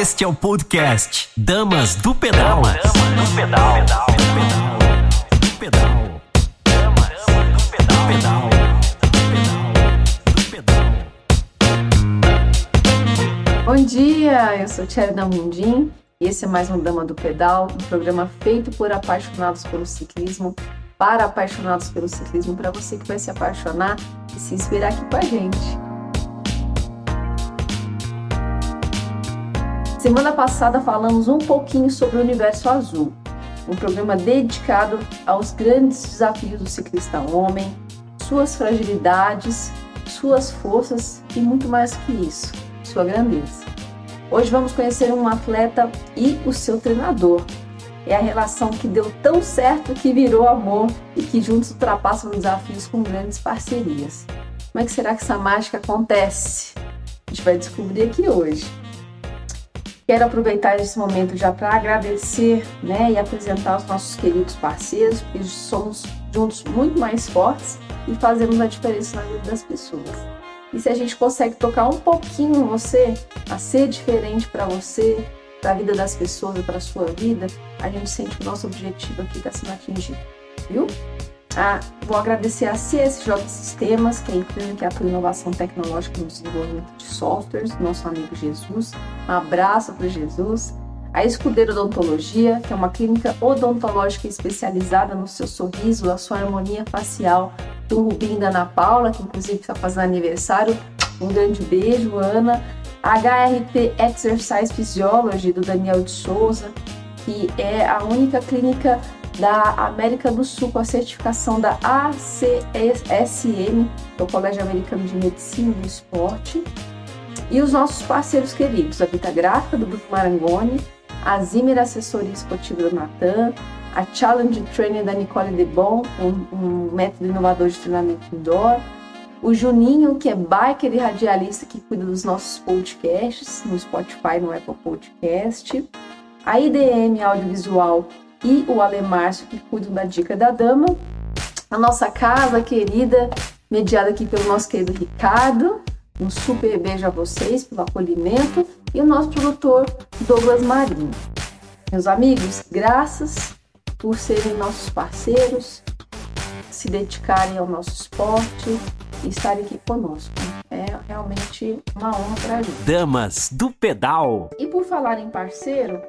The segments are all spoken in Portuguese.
Este é o podcast Damas do Pedal. Damas do Pedal. Pedal. Pedal. Damas do Pedal. Pedal. Bom dia, eu sou Thierry Mundim e esse é mais um Dama do Pedal, um programa feito por apaixonados pelo ciclismo, para apaixonados pelo ciclismo, para você que vai se apaixonar e se inspirar aqui com a gente. Semana passada falamos um pouquinho sobre o Universo Azul, um programa dedicado aos grandes desafios do ciclista homem, suas fragilidades, suas forças e muito mais que isso, sua grandeza. Hoje vamos conhecer um atleta e o seu treinador. É a relação que deu tão certo que virou amor e que juntos ultrapassam desafios com grandes parcerias. Como é que será que essa mágica acontece? A gente vai descobrir aqui hoje. Quero aproveitar esse momento já para agradecer né, e apresentar os nossos queridos parceiros, porque somos juntos muito mais fortes e fazemos a diferença na vida das pessoas. E se a gente consegue tocar um pouquinho você, a ser diferente para você, para a vida das pessoas para a sua vida, a gente sente que o nosso objetivo aqui está sendo atingido, viu? Ah, vou agradecer a CSJ Sistemas, que é a empresa que atua em inovação tecnológica no desenvolvimento de softwares, nosso amigo Jesus. Um abraço para Jesus. A Escudeiro Odontologia, que é uma clínica odontológica especializada no seu sorriso, a sua harmonia facial, do Rubim e da Ana Paula, que inclusive está fazendo aniversário. Um grande beijo, Ana. A HRT Exercise Physiology, do Daniel de Souza, que é a única clínica da América do Sul com a certificação da ACSM, o Colégio Americano de Medicina e Esporte. E os nossos parceiros queridos, a Vita Gráfica, do Grupo Marangoni, a Zimmer Assessoria Esportiva do Natan, a Challenge Training da Nicole Debon, um, um método inovador de treinamento indoor, o Juninho, que é biker e radialista que cuida dos nossos podcasts no Spotify, no Apple Podcast, a IDM Audiovisual, e o Alemárcio, que cuidam da Dica da Dama. A nossa casa querida, mediada aqui pelo nosso querido Ricardo. Um super beijo a vocês pelo acolhimento. E o nosso produtor, Douglas Marinho. Meus amigos, graças por serem nossos parceiros, se dedicarem ao nosso esporte e estarem aqui conosco. É realmente uma honra para a gente. Damas do Pedal. E por falar em parceiro,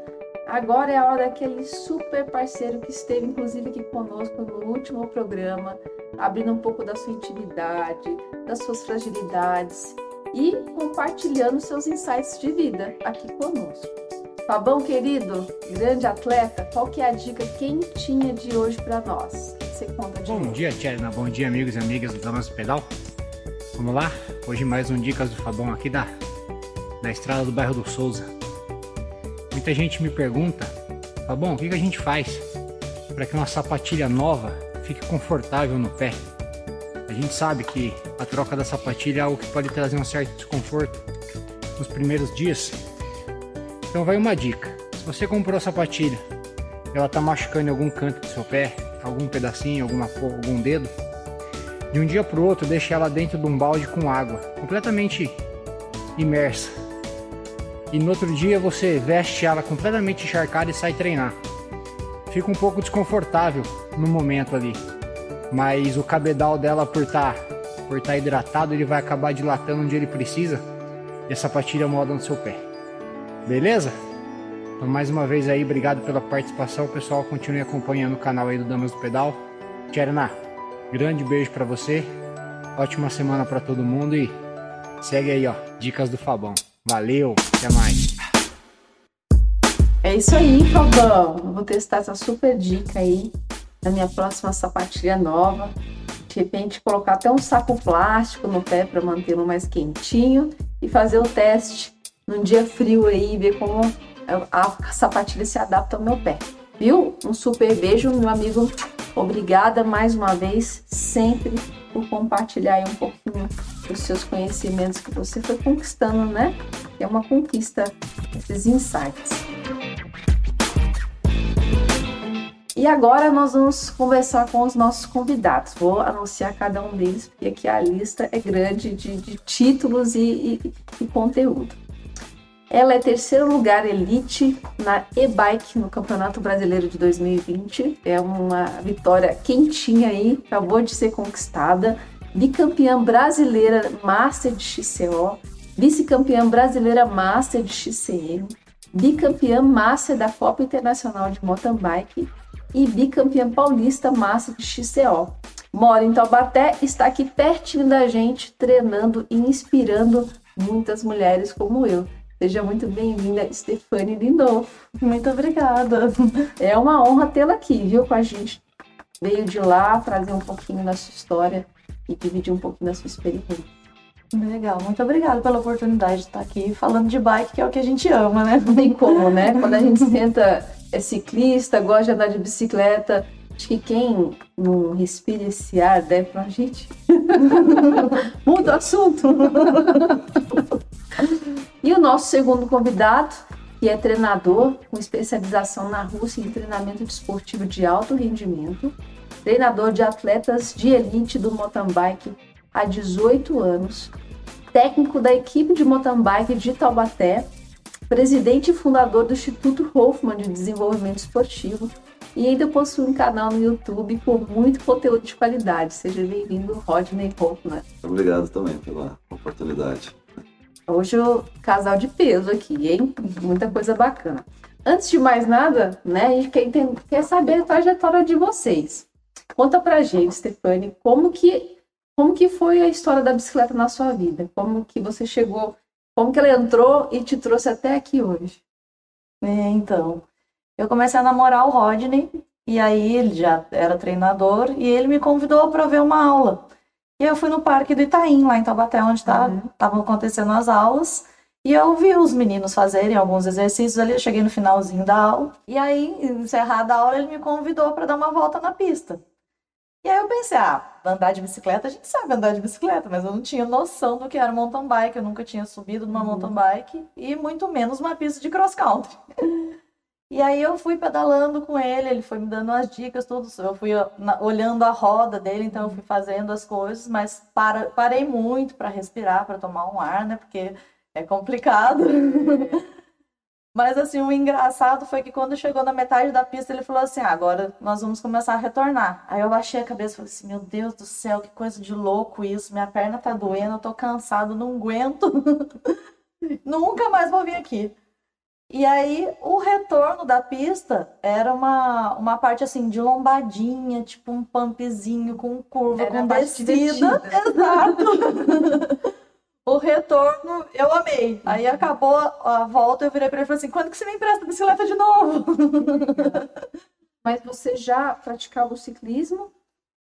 Agora é a hora daquele super parceiro que esteve, inclusive, aqui conosco no último programa, abrindo um pouco da sua intimidade, das suas fragilidades e compartilhando seus insights de vida aqui conosco. Fabão, querido, grande atleta, qual que é a dica quentinha de hoje para nós? Você conta de Bom novo. dia, Tcherna. Bom dia, amigos e amigas do do Pedal. Vamos lá? Hoje mais um Dicas do Fabão aqui da, da estrada do bairro do Souza. Muita gente me pergunta, tá bom, o que, a gente faz para que uma sapatilha nova fique confortável no pé? A gente sabe que a troca da sapatilha é algo que pode trazer um certo desconforto nos primeiros dias. Então vai uma dica. Se você comprou a sapatilha, ela está machucando em algum canto do seu pé, algum pedacinho, alguma algum dedo, de um dia para o outro deixe ela dentro de um balde com água, completamente imersa e no outro dia você veste ela completamente encharcada e sai treinar. Fica um pouco desconfortável no momento ali, mas o cabedal dela por estar tá, por tá hidratado ele vai acabar dilatando onde ele precisa e a sapatilha molda no seu pé. Beleza? Então mais uma vez aí, obrigado pela participação, pessoal. Continue acompanhando o canal aí do Damas do Pedal. Tcherna, grande beijo para você. Ótima semana para todo mundo e segue aí, ó, dicas do Fabão. Valeu, até mais. É isso aí, Fabão. Eu vou testar essa super dica aí na minha próxima sapatilha nova. De repente, colocar até um saco plástico no pé para mantê-lo mais quentinho e fazer o teste num dia frio aí ver como a sapatilha se adapta ao meu pé. Viu? Um super beijo, meu amigo. Obrigada mais uma vez, sempre por compartilhar um pouquinho dos seus conhecimentos que você foi conquistando, né? É uma conquista esses insights. E agora nós vamos conversar com os nossos convidados. Vou anunciar cada um deles, porque aqui a lista é grande de, de títulos e, e, e conteúdo. Ela é terceiro lugar elite na e-bike no Campeonato Brasileiro de 2020. É uma vitória quentinha aí, acabou de ser conquistada. Bicampeã brasileira Master de XCO, vice-campeã brasileira Master de XCM, bicampeã Master da Copa Internacional de Mountain Bike e bicampeã paulista Master de XCO. Mora em Taubaté, está aqui pertinho da gente, treinando e inspirando muitas mulheres como eu. Seja muito bem-vinda, Stefane Lindolfo. Muito obrigada. É uma honra tê-la aqui, viu, com a gente. Veio de lá trazer um pouquinho da sua história e dividir um pouquinho da sua experiência. Legal, muito obrigada pela oportunidade de estar aqui falando de bike, que é o que a gente ama, né? Não tem como, né? Quando a gente senta, é ciclista, gosta de andar de bicicleta, acho que quem não respira esse ar deve pra gente. Muda o assunto. E o nosso segundo convidado, que é treinador com especialização na Rússia em treinamento desportivo de alto rendimento, treinador de atletas de elite do mountain bike há 18 anos, técnico da equipe de mountain bike de Taubaté, presidente e fundador do Instituto Hoffman de Desenvolvimento Esportivo e ainda possui um canal no YouTube com muito conteúdo de qualidade. Seja bem-vindo, Rodney Hoffman. Obrigado também pela oportunidade. Hoje o casal de peso aqui, hein? Muita coisa bacana. Antes de mais nada, né, a gente quer, entender, quer saber a trajetória de vocês. Conta pra gente, Stefane, como que, como que foi a história da bicicleta na sua vida? Como que você chegou, como que ela entrou e te trouxe até aqui hoje? É, então, eu comecei a namorar o Rodney, e aí ele já era treinador, e ele me convidou para ver uma aula. E eu fui no Parque do Itaim, lá em Taubaté, onde estavam tá, uhum. acontecendo as aulas. E eu vi os meninos fazerem alguns exercícios ali. Eu cheguei no finalzinho da aula. E aí, encerrada a aula, ele me convidou para dar uma volta na pista. E aí eu pensei, ah, andar de bicicleta, a gente sabe andar de bicicleta, mas eu não tinha noção do que era mountain bike, eu nunca tinha subido numa uhum. mountain bike e muito menos uma pista de cross country. E aí eu fui pedalando com ele, ele foi me dando as dicas, tudo. Eu fui olhando a roda dele, então eu fui fazendo as coisas, mas para, parei muito para respirar, para tomar um ar, né? Porque é complicado. Mas assim, o engraçado foi que quando chegou na metade da pista, ele falou assim: ah, agora nós vamos começar a retornar. Aí eu baixei a cabeça e falei assim: meu Deus do céu, que coisa de louco isso, minha perna tá doendo, eu tô cansado, não aguento. Nunca mais vou vir aqui. E aí, o retorno da pista era uma, uma parte assim de lombadinha, tipo um pumpzinho com curva, era com descida. Exato. o retorno eu amei. Aí acabou a volta, eu virei para ele e falei assim: quando que você me empresta a bicicleta de novo? Mas você já praticava o ciclismo?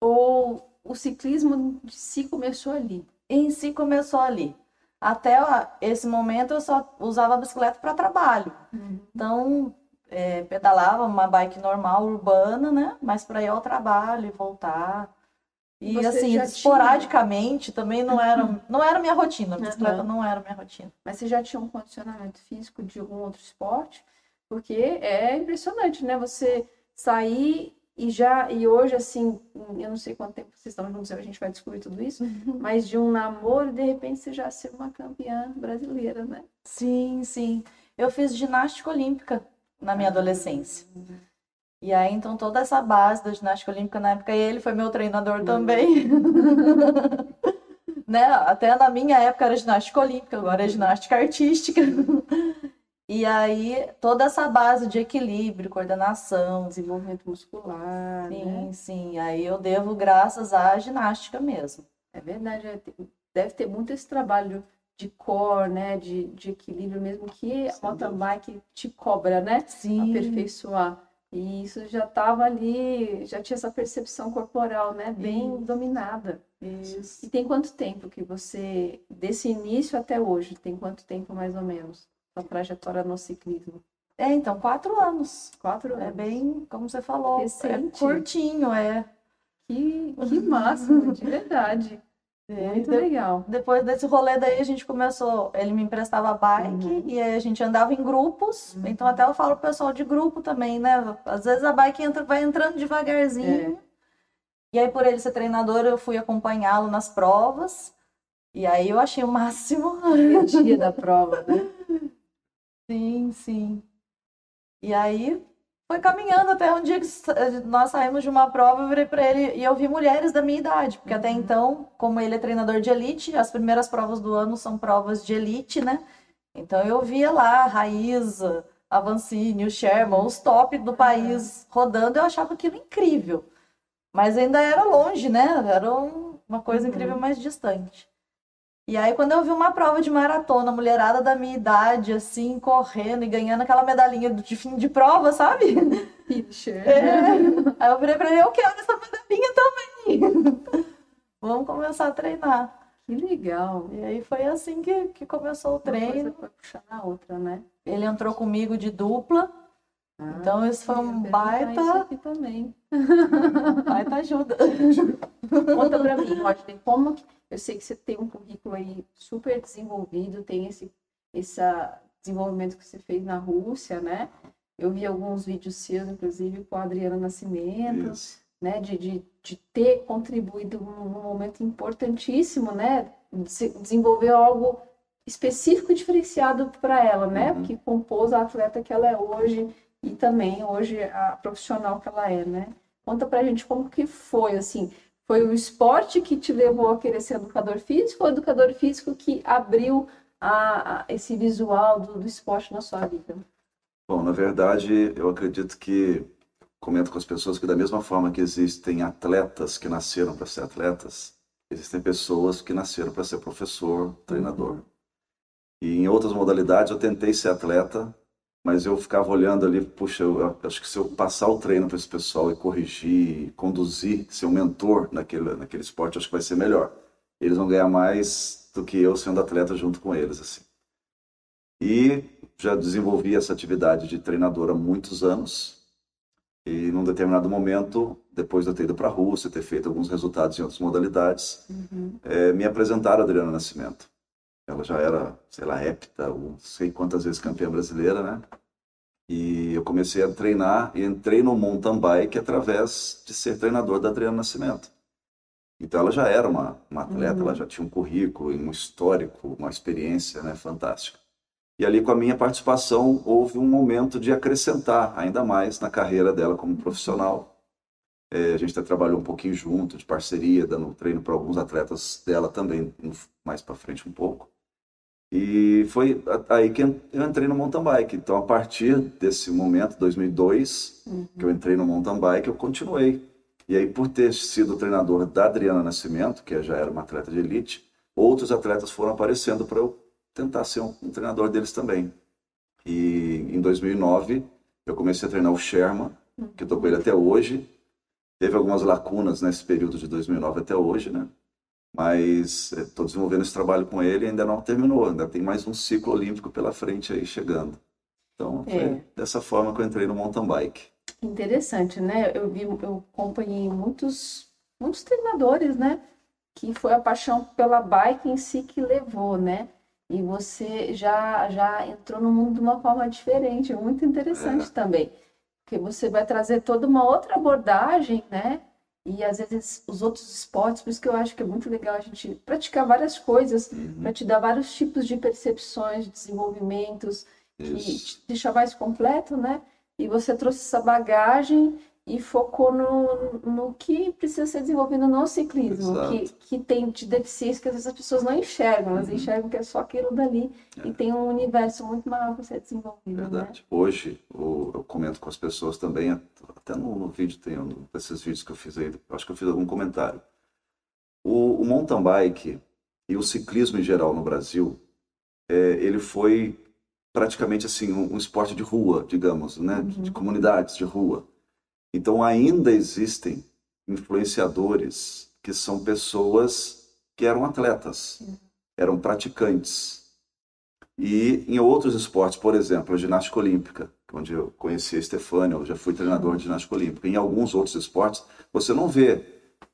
Ou o ciclismo de si começou ali? Em si começou ali até esse momento eu só usava a bicicleta para trabalho. Uhum. Então, é, pedalava uma bike normal, urbana, né? Mas para ir ao trabalho e voltar. E Você assim, esporadicamente tinha... também não era, não era minha rotina. A bicicleta uhum. não era minha rotina. Mas você já tinha um condicionamento físico de algum outro esporte? Porque é impressionante, né? Você sair e já, e hoje, assim, eu não sei quanto tempo vocês estão juntos, a gente vai descobrir tudo isso, uhum. mas de um namoro, de repente, você já ser uma campeã brasileira, né? Sim, sim. Eu fiz ginástica olímpica na minha adolescência. Uhum. E aí, então, toda essa base da ginástica olímpica na época, ele foi meu treinador uhum. também. né? Até na minha época era ginástica olímpica, agora é ginástica artística. E aí, toda essa base de equilíbrio, coordenação, desenvolvimento muscular. Sim, né? sim. Aí eu devo graças à ginástica mesmo. É verdade, é, deve ter muito esse trabalho de core, né? De, de equilíbrio mesmo que a mountain bike te cobra, né? Sim. Aperfeiçoar. E isso já estava ali, já tinha essa percepção corporal, né? Bem isso. dominada. Isso. E tem quanto tempo que você, desse início até hoje, tem quanto tempo mais ou menos? sua trajetória no ciclismo? É, então, quatro anos. Quatro é anos. É bem, como você falou, Recente. é curtinho, é. Que, que máximo, de verdade. É, Muito de, legal. Depois desse rolê daí, a gente começou. Ele me emprestava bike uhum. e aí a gente andava em grupos. Uhum. Então, até eu falo pro pessoal de grupo também, né? Às vezes a bike entra, vai entrando devagarzinho. É. E aí, por ele ser treinador, eu fui acompanhá-lo nas provas. E aí eu achei o máximo. O dia da prova, né? Sim, sim. E aí foi caminhando até um dia que nós saímos de uma prova, eu virei para ele e eu vi mulheres da minha idade, porque até então, como ele é treinador de elite, as primeiras provas do ano são provas de elite, né? Então eu via lá a Raíza, a Vancini, o Sherman, os top do país rodando, eu achava aquilo incrível. Mas ainda era longe, né? Era um, uma coisa incrível, mais distante. E aí, quando eu vi uma prova de maratona, mulherada da minha idade, assim, correndo e ganhando aquela medalhinha de fim de prova, sabe? Finisher. É. Aí eu virei pra ele, eu quero essa medalhinha também. Vamos começar a treinar. Que legal. E aí foi assim que, que começou o treino. Uma coisa foi puxar a outra, né? Ele entrou comigo de dupla. Ah, então, isso foi um Isso baita, aqui também. baita ajuda. Conta pra mim, Rodney, como que... Eu sei que você tem um currículo aí super desenvolvido, tem esse, esse desenvolvimento que você fez na Rússia, né? Eu vi alguns vídeos seus, inclusive, com a Adriana Nascimento, Isso. né? De, de, de ter contribuído num num momento importantíssimo, né? De desenvolver algo específico e diferenciado para ela, né? Uhum. Que compôs a atleta que ela é hoje e também hoje a profissional que ela é, né? Conta pra gente como que foi, assim, foi o esporte que te levou a querer ser educador físico ou educador físico que abriu a, a- esse visual do, do esporte na sua vida? Bom, na verdade, eu acredito que comento com as pessoas que da mesma forma que existem atletas que nasceram para ser atletas, existem pessoas que nasceram para ser professor, treinador. E em outras modalidades eu tentei ser atleta, mas eu ficava olhando ali, puxa, eu, acho que se eu passar o treino para esse pessoal e corrigir, conduzir, ser um mentor naquele, naquele esporte, acho que vai ser melhor. Eles vão ganhar mais do que eu sendo atleta junto com eles, assim. E já desenvolvi essa atividade de treinador há muitos anos. E num determinado momento, depois de eu ter ido para a Rússia, ter feito alguns resultados em outras modalidades, eh, me apresentaram a Adriana Nascimento. Ela já era, sei lá, hepta, ou não sei quantas vezes campeã brasileira, né? E eu comecei a treinar e entrei no mountain bike através de ser treinador da Adriana Nascimento. Então ela já era uma, uma atleta, ela já tinha um currículo, um histórico, uma experiência, né, fantástica. E ali com a minha participação houve um momento de acrescentar ainda mais na carreira dela como profissional. É, a gente até trabalhou um pouquinho junto, de parceria, dando treino para alguns atletas dela também, mais para frente um pouco. E foi aí que eu entrei no mountain bike. Então, a partir desse momento, 2002, que eu entrei no mountain bike, eu continuei. E aí, por ter sido treinador da Adriana Nascimento, que já era uma atleta de elite, outros atletas foram aparecendo para eu tentar ser um, um treinador deles também. E em 2009, eu comecei a treinar o Sherman, que eu tô com ele até hoje. Teve algumas lacunas nesse período de 2009 até hoje, né? Mas estou desenvolvendo esse trabalho com ele e ainda não terminou. Ainda tem mais um ciclo olímpico pela frente aí chegando. Então, foi É. dessa forma que eu entrei no mountain bike. Interessante, né? Eu vi, eu acompanhei muitos, muitos treinadores, né? Que foi a paixão pela bike em si que levou, né? E você já, já entrou no mundo de uma forma diferente, muito interessante também. Porque você vai trazer toda uma outra abordagem, né? E às vezes os outros esportes, por isso que eu acho que é muito legal a gente praticar várias coisas, para te dar vários tipos de percepções, de desenvolvimentos, que Isso. te deixa mais completo, né? E você trouxe essa bagagem e focou no, no que precisa ser desenvolvido no ciclismo, Exato. que, que tem de deficiência que às vezes as pessoas não enxergam, elas Uhum. enxergam que é só aquilo dali e tem um universo muito maior para ser desenvolvido, né? Verdade. Hoje, o- eu comento com as pessoas também, até no, no vídeo, tem um desses vídeos que eu fiz aí, acho que eu fiz algum comentário. O, o mountain bike e o ciclismo em geral no Brasil, é, ele foi praticamente assim um, um esporte de rua, digamos, né? De, de comunidades de rua. Então ainda existem influenciadores que são pessoas que eram atletas, eram praticantes. E em outros esportes, por exemplo, a ginástica olímpica, onde eu conheci a Stefânia, eu já fui treinador de ginástica olímpica. Em alguns outros esportes, você não vê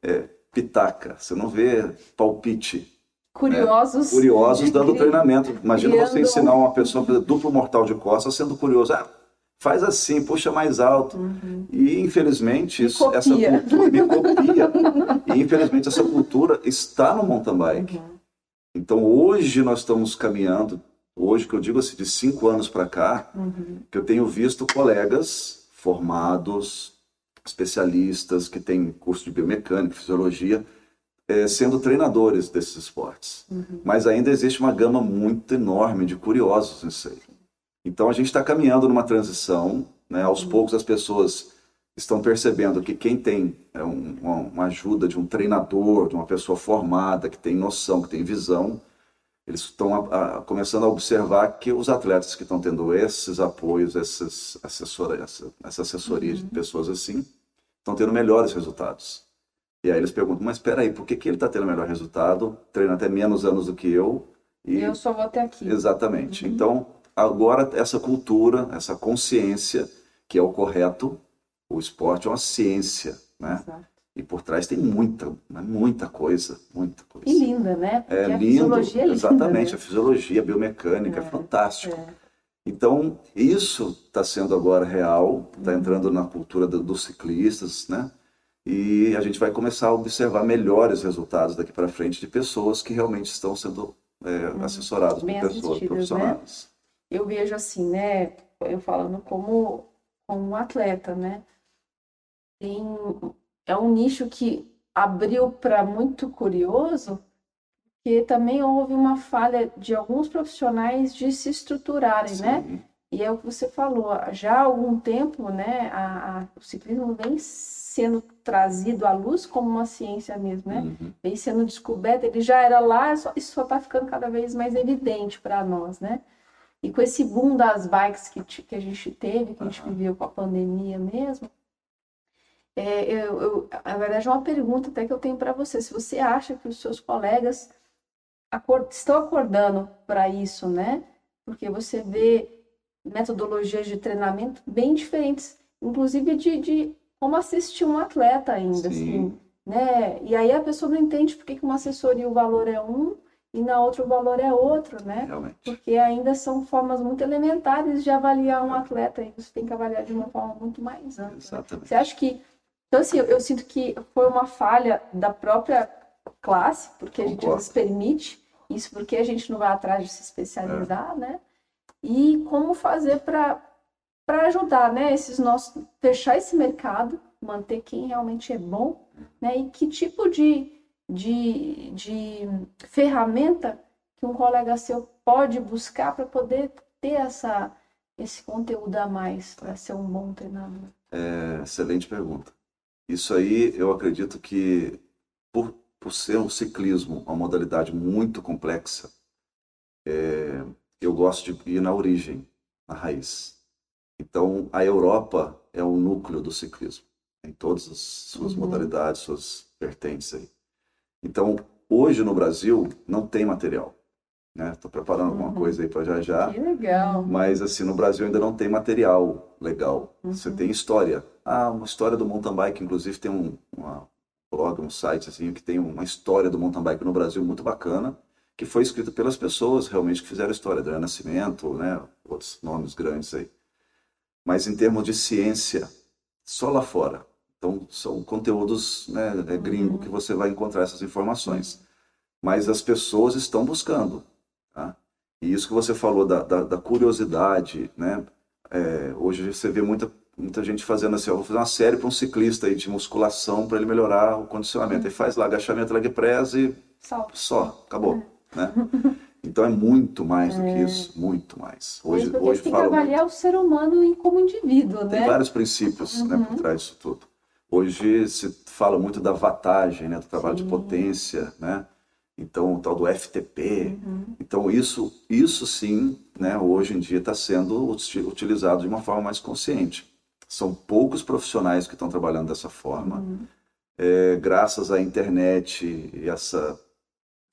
é, pitaca, você não vê palpite. Curiosos. Curiosos de dando treinamento. Imagina você ensinar uma pessoa a fazer duplo mortal de costas sendo curioso. Ah, faz assim, puxa mais alto. E infelizmente Me isso, essa cultura me copia. e infelizmente essa cultura está no mountain bike. Uhum. Então hoje nós estamos caminhando Hoje, que eu digo assim, de cinco anos para cá, Uhum. que eu tenho visto colegas formados, especialistas que têm curso de biomecânica, fisiologia, eh, sendo treinadores desses esportes. Uhum. Mas ainda existe uma gama muito enorme de curiosos nisso aí. Então a gente está caminhando numa transição, né? Aos poucos as pessoas estão percebendo que quem tem é, um- uma, uma ajuda de um treinador, de uma pessoa formada, que tem noção, que tem visão, eles estão a- a- começando a observar que os atletas que estão tendo esses apoios, essas assessora, essa, essa assessoria de pessoas assim, estão tendo melhores resultados. E aí eles perguntam, mas espera aí, por que, que ele está tendo melhor resultado? Treina até menos anos do que eu. E Eu só vou até aqui. Exatamente. Então, agora essa cultura, essa consciência, que é o correto, o esporte é uma ciência, né? Exato. E por trás tem muita, né? muita coisa, muita coisa. E linda, né? Porque É a lindo, fisiologia é linda. exatamente, né? a fisiologia, a biomecânica, é, fantástico. é. Então, isso está sendo agora real, Uhum. está entrando na cultura do- dos ciclistas, né? E a gente vai começar a observar melhores resultados daqui para frente de pessoas que realmente estão sendo é, assessoradas por Uhum. Pessoas assistidas, né? Eu vejo assim, né? Eu falando como, como um atleta, né? Tem, é um nicho que abriu para muito curioso, que também houve uma falha de alguns profissionais de se estruturarem, né? Sim. E é o que você falou, já há algum tempo, né? A, a- o ciclismo vem sendo trazido à luz como uma ciência mesmo, né? Uhum. vem sendo descoberta, ele já era lá, só- isso só está ficando cada vez mais evidente para nós, né? E com esse boom das bikes que, que a gente teve, que a gente viveu com a pandemia mesmo, é, eu, eu- na verdade é uma pergunta até que eu tenho para você, se você acha que os seus colegas acor- estão acordando para isso, né? Porque você vê metodologias de treinamento bem diferentes, inclusive de, de como assistir um atleta ainda, assim, Sim. né? E aí a pessoa não entende por que uma assessoria o valor é um e na outra o valor é outro, né? Realmente. Porque ainda são formas muito elementares de avaliar um atleta e você tem que avaliar de uma forma muito mais ampla. Exatamente. Você acha que. Então, assim, eu, eu sinto que foi uma falha da própria classe, porque a gente Concordo. nos permite isso, porque a gente não vai atrás de se especializar, né? E como fazer para para ajudar, né, esses nossos fechar esse mercado, manter quem realmente é bom, né? E que tipo de, de, de ferramenta que um colega seu pode buscar para poder ter essa esse conteúdo a mais para ser um bom treinador. É, excelente pergunta. Isso aí, eu acredito que, por, por ser um ciclismo, uma modalidade muito complexa, é, eu gosto de ir na origem, na raiz. Então, a Europa é o núcleo do ciclismo, em todas as suas Uhum. modalidades, suas vertentes aí. Então, hoje no Brasil, não tem material. Estou preparando alguma Uhum. coisa aí para já já. Que legal. Mas assim, no Brasil ainda não tem material legal. Você Uhum. tem história. Ah, uma história do mountain bike, inclusive tem um uma blog, um site assim que tem uma história do mountain bike no Brasil muito bacana, que foi escrita pelas pessoas realmente que fizeram a história, Adriano Nascimento, né, outros nomes grandes aí. Mas em termos de ciência, só lá fora. Então são conteúdos, né, é gringo que você vai encontrar essas informações. Mas as pessoas estão buscando, tá? E isso que você falou da, da, da curiosidade, né? É, hoje você vê muita, muita gente fazendo assim, ó, vou fazer uma série para um ciclista aí de musculação para ele melhorar o condicionamento. Ele faz lá agachamento, leg press e Salve. só, acabou, né? Então é muito mais do que isso, muito mais. Hoje, Mas hoje tem que fala muito. o ser humano como indivíduo, Tem né? vários princípios né, Uhum. por trás disso tudo. Hoje se fala muito da watagem, né, do trabalho de Sim. potência, né? Então, o tal do FTP. Uhum. Então, isso, isso sim, né, hoje em dia está sendo uti- utilizado de uma forma mais consciente. São poucos profissionais que estão trabalhando dessa forma. Uhum. É, graças à internet e essa,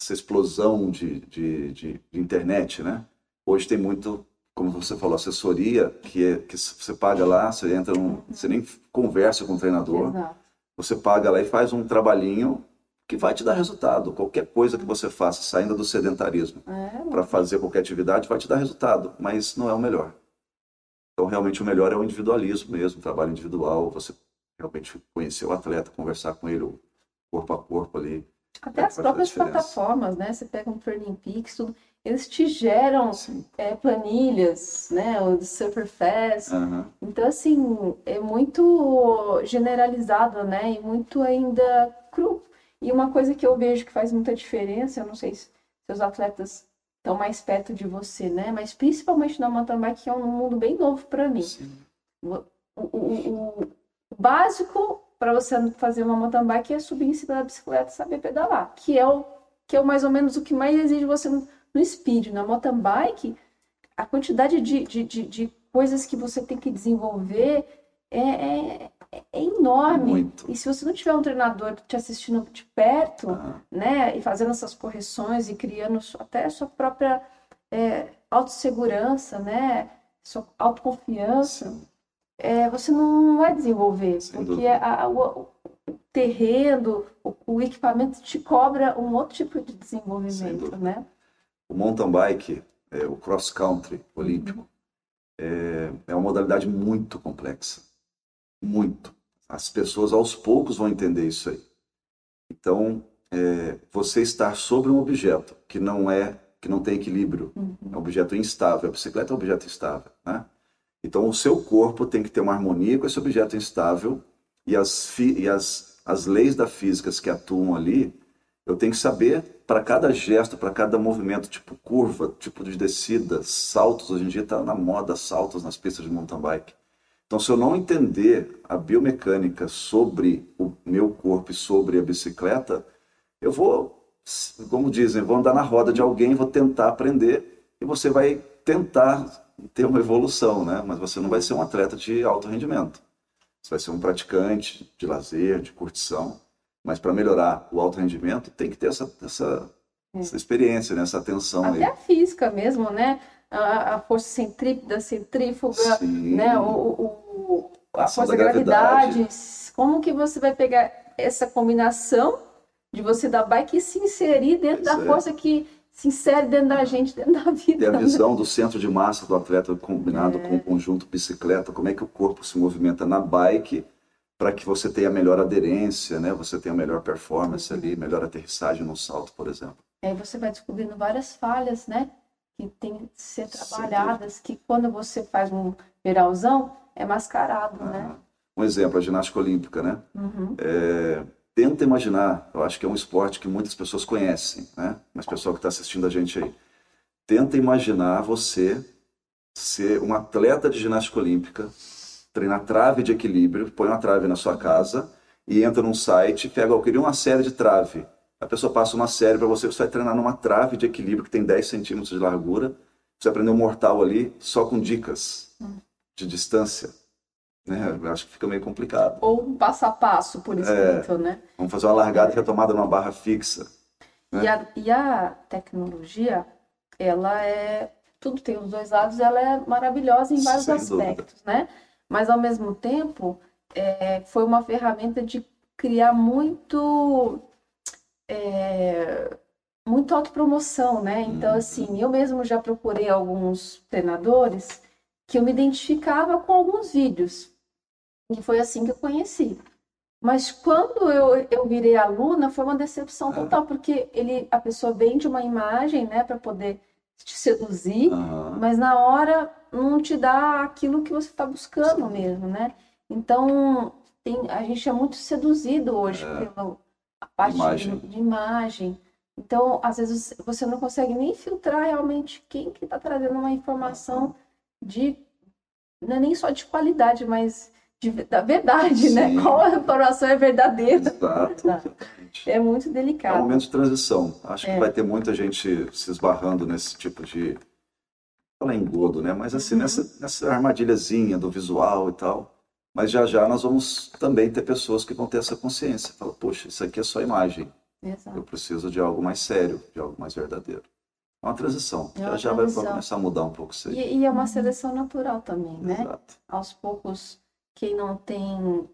essa explosão de, de, de, de internet, né? Hoje tem muito, como você falou, assessoria, que, é, que você paga lá, você entra num, você nem conversa com o treinador, Exato. você paga lá e faz um trabalhinho que vai te dar resultado. Qualquer coisa que você faça, saindo do sedentarismo, É, para fazer qualquer atividade, vai te dar resultado, mas não é o melhor. Então, realmente, o melhor é o individualismo mesmo, o trabalho individual, você realmente conhecer o atleta, conversar com ele corpo a corpo ali. Até É, as próprias plataformas, né? Você pega um Training Peaks, tudo. Eles te geram é, planilhas, né? O Superfast. Aham. Então, assim, é muito generalizado, né? E muito ainda cru. E uma coisa que eu vejo que faz muita diferença, eu não sei se seus atletas estão mais perto de você, né? Mas principalmente na mountain bike, que é um mundo bem novo para mim. Sim. O, o- o- o básico para você fazer uma mountain bike é subir em cima da bicicleta e saber pedalar, que é o que é o mais ou menos o que mais exige você no, speed. Na mountain bike, a quantidade de, de, de, de coisas que você tem que desenvolver é, é, é enorme. Muito. E se você não tiver um treinador te assistindo de perto, Aham. né, e fazendo essas correções e criando até a sua própria é, autossegurança, né, sua autoconfiança, é, você não vai desenvolver, Sem porque dúvida. a- o, o terreno, o, o equipamento te cobra um outro tipo de desenvolvimento, né? O mountain bike, é, o cross country olímpico, é, é uma modalidade muito complexa. Muito. As pessoas aos poucos vão entender isso aí. Então, é, você estar sobre um objeto que não é, que não tem equilíbrio, é um objeto instável. A bicicleta é um objeto instável, né? Então, o seu corpo tem que ter uma harmonia com esse objeto instável e as, e as, as leis da física que atuam ali, eu tenho que saber para cada gesto, para cada movimento, tipo curva, tipo de descida, saltos. Hoje em dia está na moda saltos nas pistas de mountain bike. Então, se eu não entender a biomecânica sobre o meu corpo e sobre a bicicleta, eu vou, como dizem, vou andar na roda de alguém, vou tentar aprender e você vai tentar ter uma evolução, né? Mas você não vai ser um atleta de alto rendimento. Você vai ser um praticante de lazer, de curtição. Mas para melhorar o alto rendimento, tem que ter essa, essa, essa experiência, né? essa atenção Até aí. a física mesmo, né? A, a força centrípeta, centrífuga, Sim. né? O, o- a força da da gravidade. gravidade. Como que você vai pegar essa combinação de você dar bike e se inserir dentro Pois da é. força que se insere dentro da gente, dentro da vida? Ter a né? visão do centro de massa do atleta combinado É. com o conjunto bicicleta, como é que o corpo se movimenta na bike para que você tenha melhor aderência, né? Você tenha melhor performance ali, melhor aterrissagem no salto, por exemplo. Aí você vai descobrindo várias falhas, né? Que tem que ser trabalhadas, que quando você faz um viralzão, é mascarado, né? Um exemplo, a ginástica olímpica, né? Uhum. É, tenta imaginar, eu acho que é um esporte que muitas pessoas conhecem, né? Mas pessoal que está assistindo a gente aí, tenta imaginar você ser um atleta de ginástica olímpica, treinar trave de equilíbrio, põe uma trave na sua casa e entra num site, pega, eu queria uma série de trave. A pessoa passa uma série para você, você vai treinar numa trave de equilíbrio que tem 10 centímetros de largura, você aprender um mortal ali só com dicas de distância. Né? Acho que fica meio complicado. Ou um passo a passo, por escrito, né? Vamos fazer uma largada e retomada numa barra fixa. E a, e a tecnologia, ela é. Tudo tem os dois lados, ela é maravilhosa em vários Sem aspectos, né? Mas ao mesmo tempo, é, foi uma ferramenta de criar muito. É, muito autopromoção, né? Então, Uhum. assim, eu mesmo já procurei alguns treinadores que eu me identificava com alguns vídeos. E foi assim que eu conheci. Mas quando eu, eu virei aluna, foi uma decepção total, porque ele, a pessoa vende uma imagem, né, para poder te seduzir, Aham. mas na hora não te dá aquilo que você está buscando mesmo, né? Então, tem, a gente é muito seduzido hoje pela a parte de- Imagem. De, imagem. Então, às vezes você não consegue nem filtrar realmente quem que está trazendo uma informação de não é nem só de qualidade, mas de, da verdade, né? Sim. Qual a informação é verdadeira? Exato. Tá. É muito É um delicado. momento de transição. Acho É. que vai ter muita gente se esbarrando nesse tipo de. Falar engodo, né? Mas assim, Uhum. nessa, nessa armadilhazinha do visual e tal. Mas já já nós vamos também ter pessoas que vão ter essa consciência. Fala, poxa, isso aqui é só imagem. Exato. Eu preciso de algo mais sério, de algo mais verdadeiro. É uma transição. É já uma já vai transição. começar a mudar um pouco isso aí. E, e é uma seleção natural também, né? Exato. Aos poucos, quem não tem,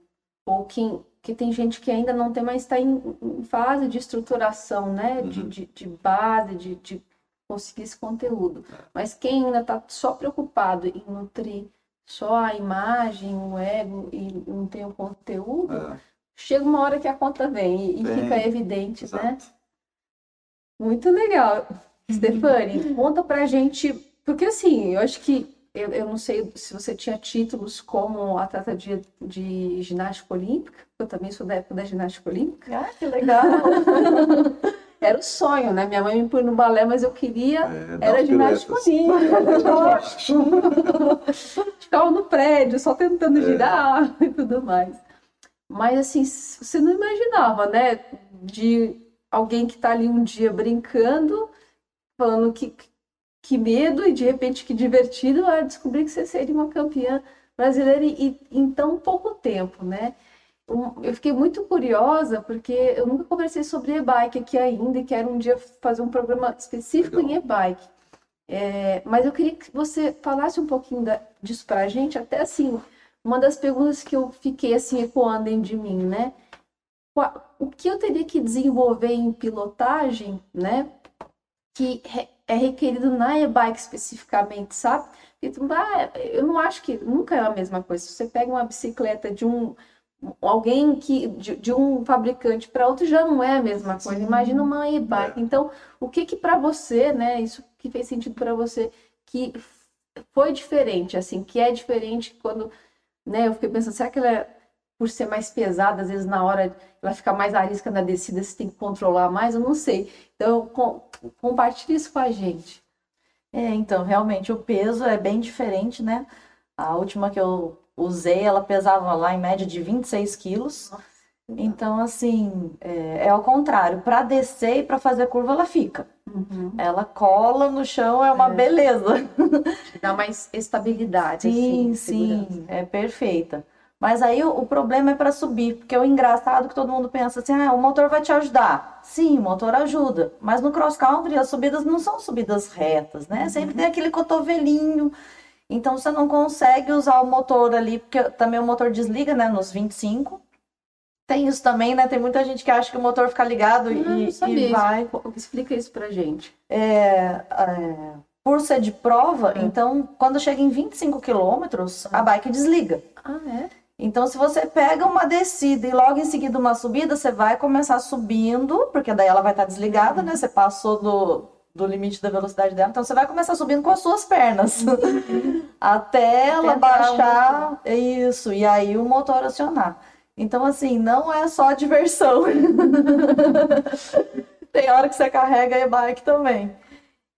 ou quem, que tem gente que ainda não tem, mas está em, em fase de estruturação, né? De, Uhum. de, de base, de, de conseguir esse conteúdo. Mas quem ainda está só preocupado em nutrir só a imagem, o ego e não tem o conteúdo, É, chega uma hora que a conta vem e, Vem, fica evidente, né? exato. Muito legal. Stefane, conta pra gente, porque assim, eu acho que eu, eu não sei se você tinha títulos como atleta de, de ginástica olímpica, eu também sou da época da ginástica olímpica. Ah, que legal! Era o sonho, né? Minha mãe me pôs no balé, mas eu queria. É, era ginástica olímpica. Ficava no prédio, só tentando É. girar e tudo mais. Mas assim, você não imaginava, né? De alguém que tá ali um dia brincando, falando que, que medo e de repente que divertido, é descobrir que você seria uma campeã brasileira e, e em tão pouco tempo, né? Eu fiquei muito curiosa porque eu nunca conversei sobre e-bike aqui ainda e quero um dia fazer um programa específico em e-bike. É, mas eu queria que você falasse um pouquinho da- disso pra gente, até assim, uma das perguntas que eu fiquei assim ecoando dentro de mim, né? O que eu teria que desenvolver em pilotagem, né? Que é requerido na e-bike especificamente, sabe? Porque ah, eu não acho que nunca é a mesma coisa. Se você pega uma bicicleta de um alguém que de, de um fabricante para outro já não é a mesma coisa. Imagina uma e-bike. Então, o que que para você, né? Isso que fez sentido para você que foi diferente, assim, que é diferente quando, né? Eu fiquei pensando, será que ela é, por ser mais pesada, às vezes na hora ela fica mais arisca na descida, você tem que controlar mais? Eu não sei. Então, com, compartilhe isso com a gente. É, então, realmente o peso é bem diferente, né? A última que eu usei, ela pesava lá em média de 26 quilos. Então, assim, é, é ao contrário. Para descer e para fazer curva, ela fica. Uhum. Ela cola no chão, é uma É. beleza. Dá mais estabilidade, Sim, assim, sim, segurança. é perfeita. Mas aí o, o problema é para subir, porque o engraçado é que todo mundo pensa assim, ah, o motor vai te ajudar. Sim, o motor ajuda, mas no cross country as subidas não são subidas retas, né? Sempre tem aquele cotovelinho. Então você não consegue usar o motor ali, porque também o motor desliga, né, nos 25. Tem isso também, né? Tem muita gente que acha que o motor fica ligado Ah, não e, sabia e vai. isso. Explica isso pra gente. É, é, por ser de prova, É. então quando chega em 25 quilômetros, a bike desliga. Ah, é? Então, se você pega uma descida e logo em seguida uma subida, você vai começar subindo, porque daí ela vai estar desligada, né? Você passou do, do limite da velocidade dela. Então, você vai começar subindo com as suas pernas. Até ela baixar. Isso, e aí o motor acionar. Então, assim, não é só diversão. Tem hora que você carrega a e-bike também.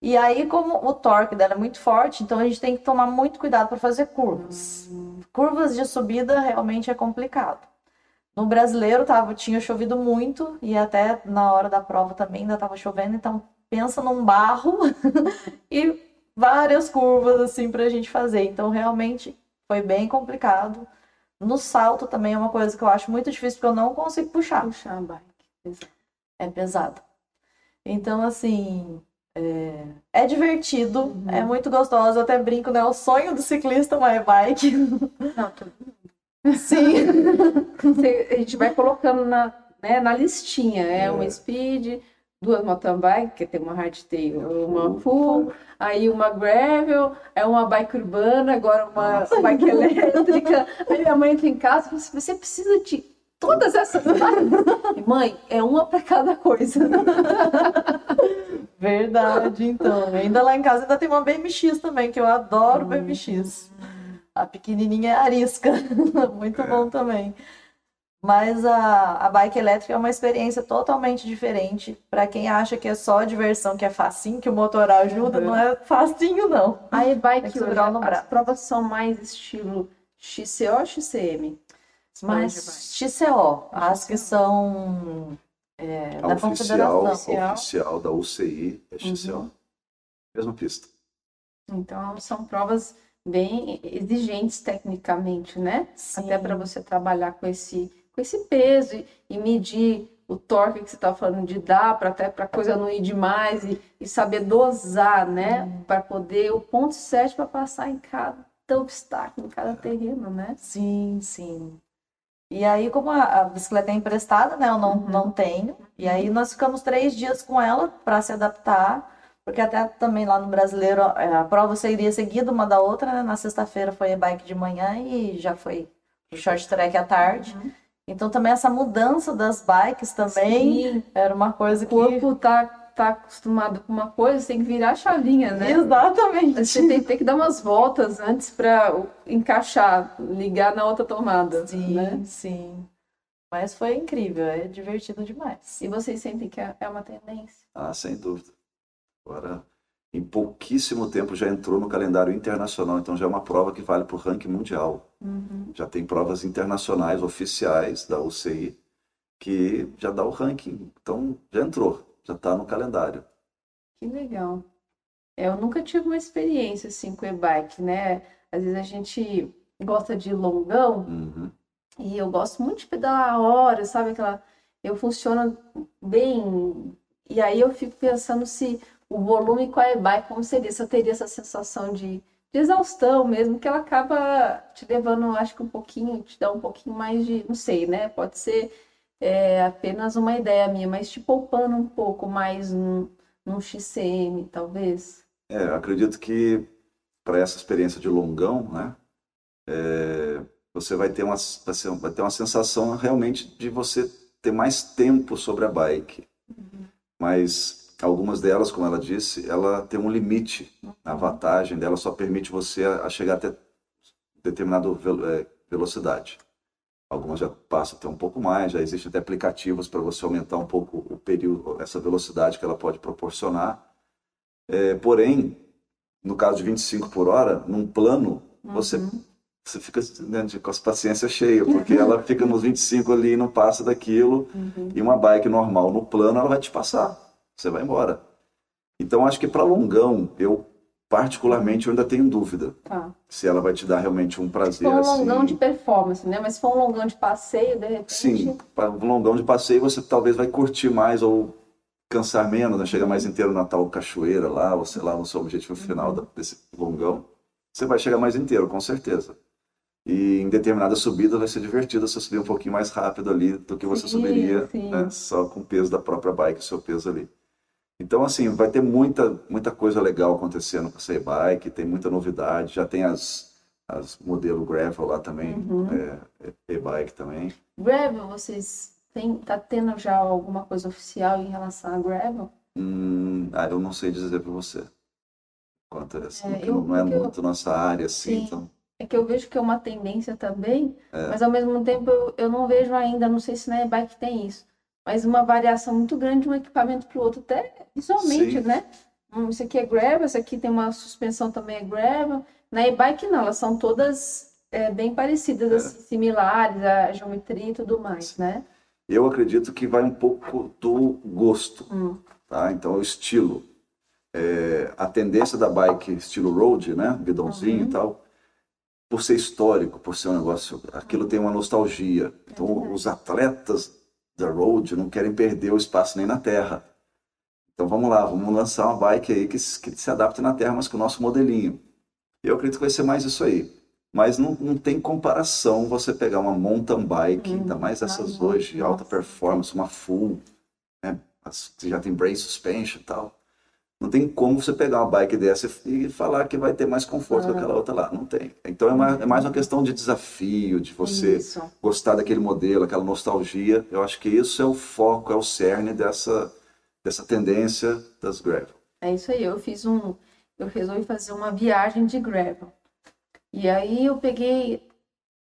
E aí, como o torque dela é muito forte, então a gente tem que tomar muito cuidado para fazer curvas. Curvas de subida realmente é complicado. No brasileiro tava, tinha chovido muito e até na hora da prova também ainda estava chovendo, então pensa num barro e várias curvas assim para a gente fazer. Então realmente foi bem complicado. No salto também é uma coisa que eu acho muito difícil porque eu não consigo puxar. Puxar a bike. É pesado. Então, assim, é, é divertido, é muito gostoso. Eu até brinco, né? O sonho do ciclista é uma e-bike. Não, tudo. Sim. A gente vai colocando na, né, na listinha. É uma speed, duas mountain bike, que tem uma hardtail, uma full, aí uma gravel, é uma bike urbana, agora uma bike elétrica. Aí minha mãe entra em casa e fala assim, você precisa de todas essas bikes? E, Mãe, é uma para cada coisa. Verdade, então. Ainda lá em casa ainda tem uma BMX também, que eu adoro BMX. A pequenininha é arisca. Muito bom também. Mas a, a bike elétrica é uma experiência totalmente diferente. Para quem acha que é só diversão, que é facinho, que o motor ajuda, Uhum. não é facinho, não. A e-bike hoje, as provas são mais estilo XCO ou XCM? Mas XCO, as que são é, A da oficial, confederação. oficial da UCI é XCO. Mesma pista. Então, são provas bem exigentes tecnicamente, né? Sim. Até para você trabalhar com esse, com esse peso e, e medir o torque que você está falando de dar, para até para a coisa não ir demais e, e saber dosar, né? Para poder o ponto certo para passar em cada obstáculo, em cada terreno, né? Sim, sim. E aí, como a, a bicicleta é emprestada, né? Eu não, Uhum. não tenho. E aí nós ficamos três dias com ela para se adaptar. Porque até também lá no brasileiro é, a prova seria seguida uma da outra, né? Na sexta-feira foi a bike de manhã e já foi o short track à tarde. Então também essa mudança das bikes também Sim, era uma coisa o que corpo tá tá acostumado com uma coisa, você tem que virar a chavinha, né? Exatamente. Você tem, tem que dar umas voltas antes para encaixar, ligar na outra tomada, Sim, né? sim. Mas foi incrível, é divertido demais. E vocês sentem que é é uma tendência? Ah, sem dúvida. Agora, em pouquíssimo tempo já entrou no calendário internacional, então já é uma prova que vale para o ranking mundial. Uhum. Já tem provas internacionais oficiais da UCI que já dá o ranking. Então já entrou, já está no calendário. Que legal. É, Eu nunca tive uma experiência assim com e-bike, né? Às vezes a gente gosta de longão Uhum. e eu gosto muito de pedalar a hora, sabe? Aquela... Eu funciono bem. E aí eu fico pensando se o volume com a e-bike, como seria? Se eu teria essa sensação de, de exaustão mesmo, que ela acaba te levando, acho que um pouquinho, te dá um pouquinho mais de, não sei, né? Pode ser é, apenas uma ideia minha, mas te poupando um pouco mais num, num XCM, talvez. É, eu acredito que para essa experiência de longão, né, é, você vai ter uma, ser- vai ter uma sensação realmente de você ter mais tempo sobre a bike. Mas algumas delas, como ela disse, ela tem um limite. A vantagem dela só permite você a, chegar até determinada é, velocidade. Algumas já passam até um pouco mais, já existem até aplicativos para você aumentar um pouco o período, essa velocidade que ela pode proporcionar. É, porém, no caso de 25 por hora, num plano, você, você fica né, de- com a paciência cheia, porque ela fica nos 25 ali e não passa daquilo. E uma bike normal no plano, ela vai te passar. Você vai embora. Então, acho que para longão, eu particularmente eu ainda tenho dúvida Tá. se ela vai te dar realmente um Se prazer for um longão assim. de performance, né? Mas se for um longão de passeio, de repente. Sim, para um longão de passeio você talvez vai curtir mais ou cansar menos, né? Chega mais inteiro na tal cachoeira lá, ou sei lá, no seu objetivo final da- desse longão. Você vai chegar mais inteiro, com certeza. E em determinada subida vai ser divertido você subir um pouquinho mais rápido ali do que você Sim, subiria sim. né, só com o peso da própria bike, o seu peso ali. Então, assim, vai ter muita, muita coisa legal acontecendo com essa e-bike, tem muita novidade, já tem as, as modelo gravel lá também, Uhum. é, e-bike também. Gravel, vocês têm, tá tendo já alguma coisa oficial em relação a gravel? Hum, ah, eu não sei dizer para você. Quanto é, assim, É, porque eu- não é porque eu- muito nossa área, assim, Sim. então. É que eu vejo que é uma tendência também, É. mas ao mesmo tempo eu, eu não vejo ainda, não sei se na e-bike tem isso, mas uma variação muito grande de um equipamento para o outro, até visualmente, Sim. né? Hum, Isso aqui é gravel, isso aqui tem uma suspensão também é gravel. Na e-bike não, elas são todas é, bem parecidas, É. assim, similares, a geometria e tudo mais, né? Eu acredito que vai um pouco do gosto, Hum. tá? Então, o estilo. É, a tendência da bike estilo road, né? Guidãozinho Uhum. e tal, por ser histórico, por ser um negócio, aquilo tem uma nostalgia. Então, verdade. os atletas da road não querem perder o espaço nem na terra. Então, vamos lá, vamos lançar uma bike aí que, se- que se adapte na terra, mas com o nosso modelinho. Eu acredito que vai ser mais isso aí. Mas não, não tem comparação você pegar uma mountain bike, Hum, ainda mais essas ah, hoje, de alta performance, uma full, né? as já tem brake suspension e tal. Não tem como você pegar uma bike dessa e falar que vai ter mais conforto Ah. que aquela outra lá. Não tem. Então é mais, é mais uma questão de desafio, de você Isso. gostar daquele modelo, aquela nostalgia. Eu acho que isso é o foco, é o cerne dessa, dessa tendência das gravel. É isso aí, eu fiz um, eu resolvi fazer uma viagem de gravel. E aí eu peguei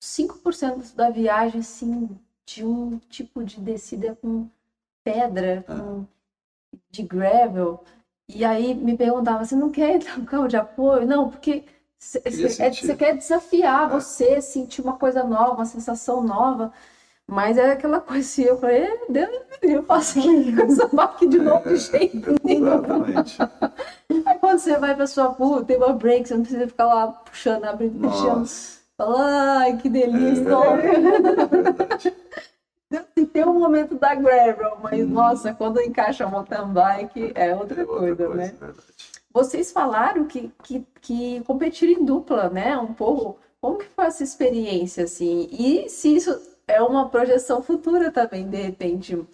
5% da viagem, assim, de um tipo de descida com pedra, com, de gravel. E aí me perguntava, você não quer entrar no carro de apoio? Não, porque você sentir. quer desafiar É. você, sentir uma coisa nova, uma sensação nova. Mas é aquela coisa assim, eu falei, "Eh, Deus me eu faço essa bike de novo de jeito nenhum. Exatamente. Aí quando você vai pra sua rua, tem uma break, você não precisa ficar lá puxando, abrindo, puxando. Fala, ai, que é delícia. verdade. Tem tem um momento da gravel, mas nossa, quando encaixa a mountain bike é outra É coisa, outra né? coisa, é verdade. Vocês falaram que, que, que competiram em dupla, né? Um pouco. Como que foi essa experiência, assim? E se isso é uma projeção futura também, de repente,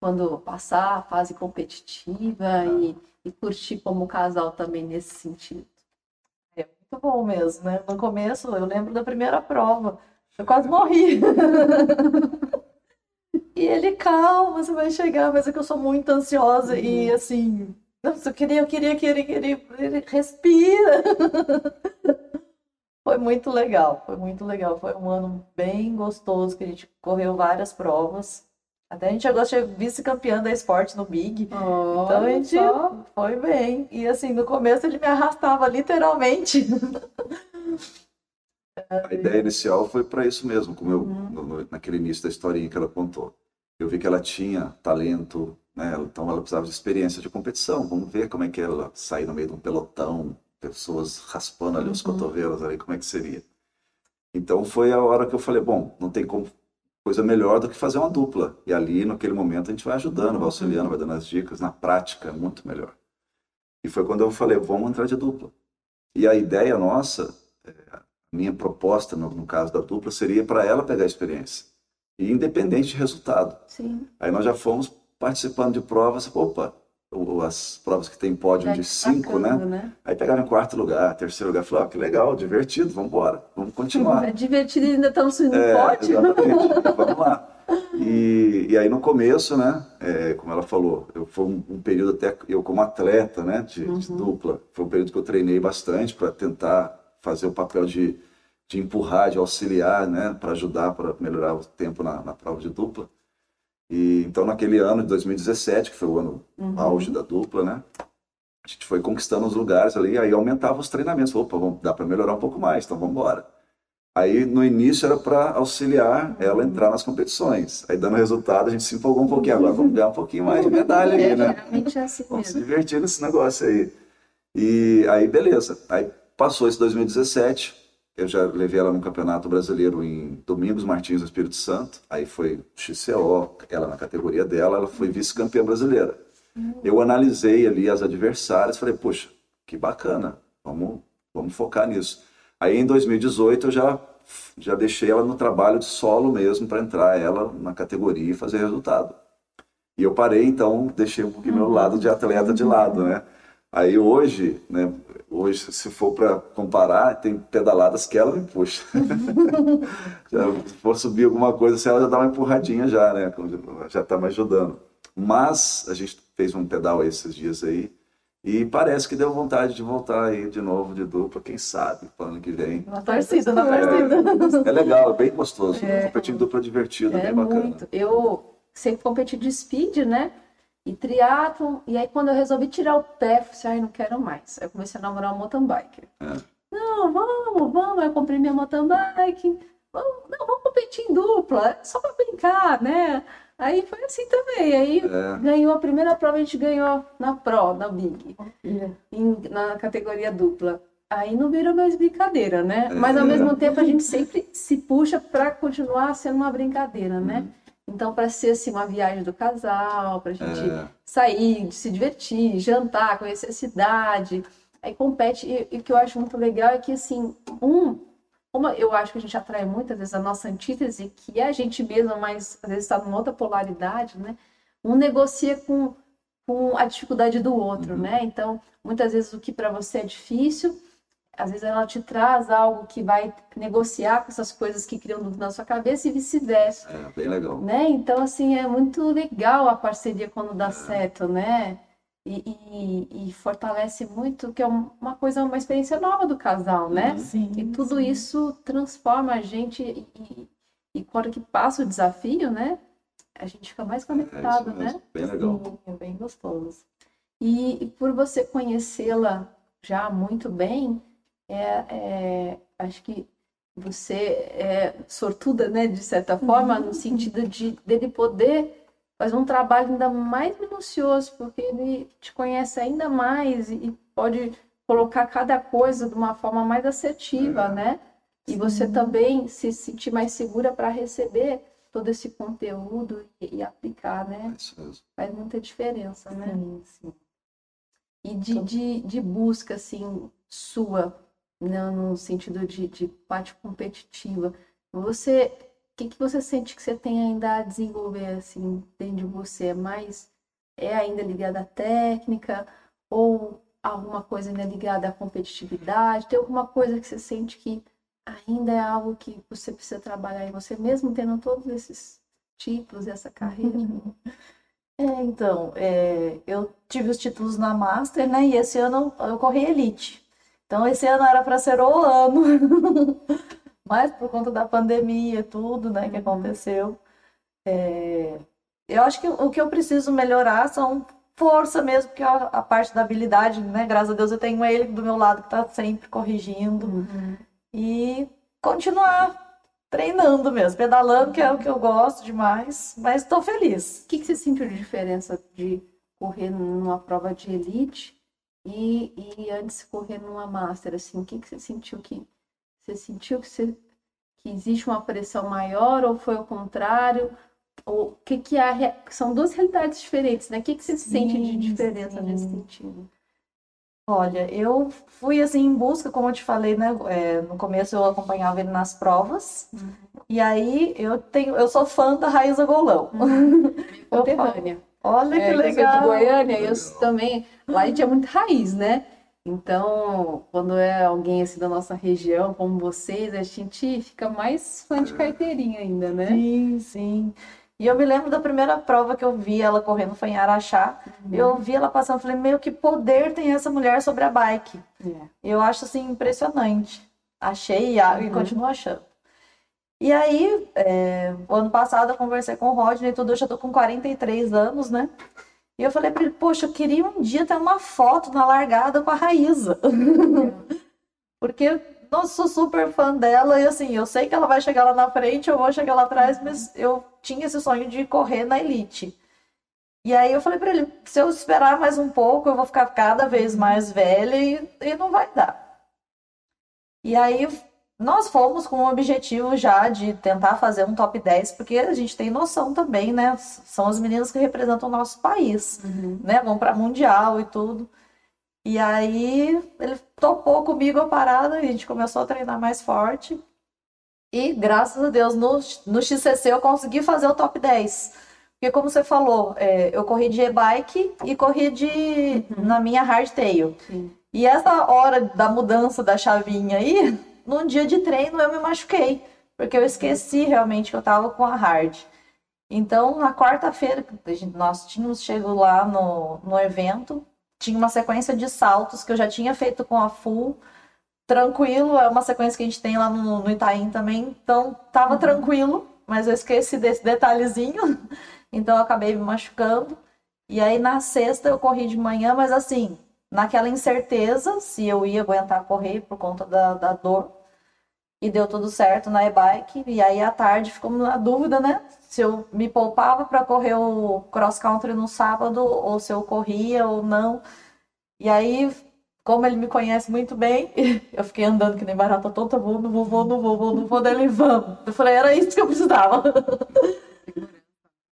quando passar a fase competitiva e, e curtir como casal também nesse sentido? Muito bom mesmo, né? No começo, eu lembro da primeira prova. Eu quase morri. E ele, calma, você vai chegar, mas é que eu sou muito ansiosa e assim, nossa, eu queria, eu queria, queria, queria, ele respira. Foi muito legal, foi muito legal. Foi um ano bem gostoso, que a gente correu várias provas. Até a gente chegou a ser vice-campeã da esporte no Big. então a gente só. foi bem. E assim, no começo ele me arrastava literalmente. A ideia inicial foi para isso mesmo, como eu, Uhum. no- naquele início da historinha que ela contou. Eu vi que ela tinha talento, né? Então ela precisava de experiência de competição. Vamos ver como é que ela sair no meio de um pelotão, pessoas raspando ali os Uhum. cotovelos ali, como é que seria. Então foi a hora que eu falei, bom, não tem como coisa melhor do que fazer uma dupla. E ali, naquele momento, a gente vai ajudando, vai auxiliando, vai dando as dicas. Na prática, é muito melhor. E foi quando eu falei, vamos entrar de dupla. E a ideia nossa, a minha proposta, no, no caso da dupla, seria para ela pegar a experiência. E independente de resultado. Sim. Aí nós já fomos participando de provas, opa, as provas que tem pódio Já de cinco, né? né? Aí pegava em quarto lugar, terceiro lugar, falava, ó, que legal, divertido, vamos embora, vamos continuar. É divertido e ainda estamos subindo É, pódio. exatamente. Vamos lá. E, e aí no começo, né, é, como ela falou, eu foi um, um período até eu como atleta, né, de, de dupla, foi um período que eu treinei bastante para tentar fazer o papel de, de empurrar, de auxiliar, né, para ajudar, para melhorar o tempo na, na prova de dupla. E então naquele ano de 2017, que foi o ano auge da dupla, né, a gente foi conquistando os lugares ali, aí aumentava os treinamentos. Opa, vamos, dá para melhorar um pouco mais, então vamos embora. Aí no início era para auxiliar ela a entrar nas competições. Aí dando resultado a gente se empolgou um pouquinho. Agora vamos ganhar um pouquinho mais de medalha É, ali, né? geralmente é assim Vamos se divertir nesse negócio aí. E aí beleza. Aí passou esse 2017. Eu já levei ela no Campeonato Brasileiro em Domingos Martins, Espírito Santo. Aí foi XCO, ela na categoria dela, ela foi vice-campeã brasileira. Eu analisei ali as adversárias, falei, poxa, que bacana, vamos, vamos focar nisso. Aí em 2018 eu já, já deixei ela no trabalho de solo mesmo para entrar ela na categoria e fazer resultado. E eu parei, então, deixei um pouquinho meu lado de atleta de lado, né? Aí hoje, né, hoje se for para comparar, tem pedaladas que ela me puxa. já, se for subir alguma coisa, assim, ela já dá uma empurradinha já, né? Já tá me ajudando. Mas a gente fez um pedal esses dias aí e parece que deu vontade de voltar aí de novo de dupla, quem sabe, pro ano que vem. Na torcida, na torcida. É legal, é bem gostoso. Competir em dupla é divertido, É bem bacana. muito. Eu sempre competi de speed, né? E triatlon. E aí, quando eu resolvi tirar o pé, eu falei assim, ai, não quero mais. Aí eu comecei a namorar um mountain biker. É. Não, vamos, vamos. Eu comprei minha mountain bike. Vamos, não, vamos competir em dupla, é só pra brincar, né? Aí foi assim também. Aí É. ganhou a primeira prova, a gente ganhou na Pro, na Big, em- na categoria dupla. Aí não virou mais brincadeira, né? Mas ao É. mesmo tempo a gente sempre se puxa para continuar sendo uma brincadeira, né? Então, para ser assim, uma viagem do casal, para a gente É. sair, se divertir, jantar, conhecer a cidade. Aí compete. E, o que eu acho muito legal é que, assim, um, como eu acho que a gente atrai muitas vezes a nossa antítese, que é a gente mesma, mas às vezes está numa outra polaridade, né? Um negocia com, com a dificuldade do outro, né? Então, muitas vezes o que para você é difícil, às vezes ela te traz algo que vai negociar com essas coisas que criam dúvida na sua cabeça e vice-versa É, bem legal. né? Então, assim, é muito legal a parceria quando dá certo, né? E, e- e fortalece muito, que é um- uma coisa, uma experiência nova do casal, né? Sim. E tudo isso transforma a gente e, e, quando que passa o desafio, né? A gente fica mais É conectado, isso né? bem legal. Sim, é bem gostoso. E, e por você conhecê-la já muito bem, é, é, acho que você é sortuda, né, de certa forma, no sentido de dele poder fazer um trabalho ainda mais minucioso, porque ele te conhece ainda mais e, pode colocar cada coisa de uma forma mais assertiva, né? E você também se sentir mais segura para receber todo esse conteúdo e, e aplicar, né? É isso mesmo. Faz muita diferença, né? Sim, sim. E de, de, de busca, assim, sua, né, no sentido de, de parte competitiva, você, o que, que você sente que você tem ainda a desenvolver, assim, dentro de você? É mais, é ainda ligada à técnica ou alguma coisa ainda ligada à competitividade? Tem alguma coisa que você sente que ainda é algo que você precisa trabalhar em você, mesmo tendo todas essas títulos essa carreira? É, então, é, eu tive os títulos na Master, né? E esse ano eu corri Elite. Então, esse ano era para ser o ano, mas por conta da pandemia e tudo, né, que aconteceu, é, eu acho que o que eu preciso melhorar são força mesmo, porque a, a parte da habilidade, né? Graças a Deus eu tenho ele do meu lado que tá sempre corrigindo. Uhum. E continuar treinando mesmo, pedalando, que é o que eu gosto demais, mas estou feliz. O que, que você sentiu de diferença de correr numa prova de elite e, e antes correr numa master? Assim, o que, que você sentiu que você sentiu que, você, que existe uma pressão maior ou foi o contrário? O que, que é a re- são duas realidades diferentes, né? O que, que você sente de Sim, diferença sim. nesse sentido? Olha, eu fui assim em busca, como eu te falei, né? é, no começo eu acompanhava ele nas provas. E aí eu tenho, eu sou fã da Raíza Golão. Conterrânea. Olha É, que eu sou legal. de Goiânia, eu também. Lá a gente é muito raiz, né? Então, quando é alguém assim da nossa região, como vocês, a gente fica mais fã de carteirinha ainda, né? Sim, sim. E eu me lembro da primeira prova que eu vi ela correndo, foi em Araxá. Eu vi ela passando, falei, meu, que poder tem essa mulher sobre a bike. É. Eu acho assim impressionante. Achei e a- e Uhum. continuo achando. E aí, é, o ano passado eu conversei com o Rodney e tudo, eu já tô com 43 anos, né? E eu falei pra ele, poxa, eu queria um dia ter uma foto na largada com a Raíza. Porque, nossa, sou super fã dela e assim, eu sei que ela vai chegar lá na frente, eu vou chegar lá atrás, mas eu tinha esse sonho de correr na elite. E aí eu falei pra ele, se eu esperar mais um pouco, eu vou ficar cada vez mais velha e, e não vai dar. E aí nós fomos com o objetivo já de tentar fazer um top 10, porque a gente tem noção também, né? São as meninas que representam o nosso país, né? Vão para mundial e tudo. E aí ele topou comigo a parada e a gente começou a treinar mais forte. E graças a Deus no, no XCC eu consegui fazer o top 10. Porque como você falou, é, eu corri de e-bike e corri de na minha hardtail. Sim. E essa hora da mudança da chavinha aí, num dia de treino eu me machuquei, porque eu esqueci realmente que eu tava com a hard. Então, na quarta-feira, nós tínhamos chegado lá no, no evento, tinha uma sequência de saltos que eu já tinha feito com a full, tranquilo, é uma sequência que a gente tem lá no, no Itaim também, então tava tranquilo, mas eu esqueci desse detalhezinho, então eu acabei me machucando. E aí na sexta eu corri de manhã, mas assim, naquela incerteza se eu ia aguentar correr por conta da, da dor. E deu tudo certo na e-bike. E aí à tarde ficou na dúvida, né? Se eu me poupava para correr o cross country no sábado, ou se eu corria ou não. E aí, como ele me conhece muito bem, eu fiquei andando que nem barata tonta, vou, não vou, vou, não vou, vou, não vou, dele, vamos. Eu falei, era isso que eu precisava.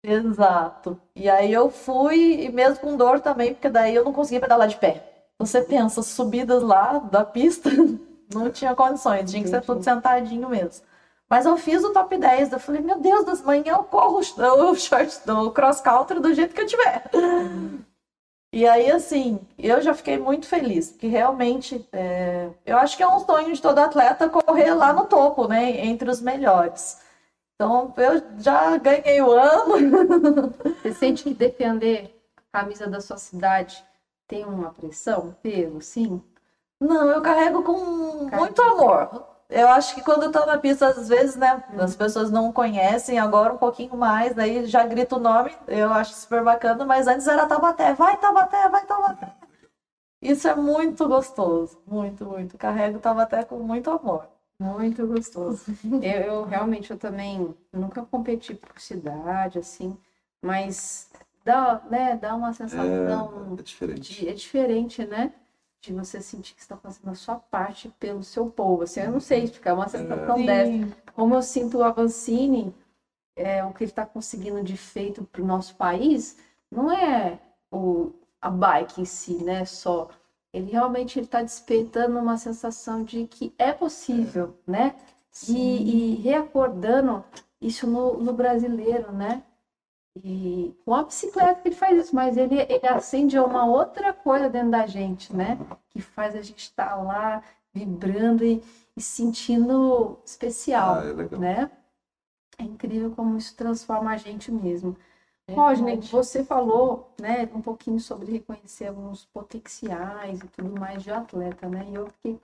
Exato. E aí eu fui, e mesmo com dor também, porque daí eu não conseguia pedalar de pé. Você pensa, subidas lá da pista, não tinha condições, tinha que ser tudo sentadinho mesmo. Mas eu fiz o top 10, eu falei, meu Deus, das manhã eu corro o short do cross country do jeito que eu tiver. E aí, assim, eu já fiquei muito feliz, porque realmente é, eu acho que é um sonho de todo atleta correr lá no topo, né? Entre os melhores. Então, eu já ganhei o ano. Você sente que defender a camisa da sua cidade tem uma pressão, peso, sim? Não, eu carrego com Carrega. muito amor. Eu acho que quando eu tô na pista, às vezes, né, as pessoas não conhecem, agora um pouquinho mais, daí já grita o nome, eu acho super bacana, mas antes era Tabaté, vai Tabaté, vai Tabaté. Isso é muito gostoso, muito, muito. Carrego Tabaté com muito amor. Muito gostoso. Eu, eu realmente eu também nunca competi por cidade, assim, mas dá, né, dá uma sensação É, é diferente. de, é diferente, né? De você sentir que está fazendo a sua parte pelo seu povo. Assim, eu não sei explicar, é uma sensação dessa. Como eu sinto o Avancini, é, o que ele está conseguindo de feito para o nosso país, não é o, a bike em si, né? Só. Ele realmente está despertando uma sensação de que é possível, né? E, e reacordando isso no, no brasileiro, né? E com a bicicleta que ele faz isso, mas ele, ele acende uma outra coisa dentro da gente, né? Que faz a gente estar lá vibrando e, e sentindo especial, Ah, é né? É incrível como isso transforma a gente mesmo. Rodney, Verdade. você falou, né, um pouquinho sobre reconhecer alguns potenciais e tudo mais de atleta, né? E eu fiquei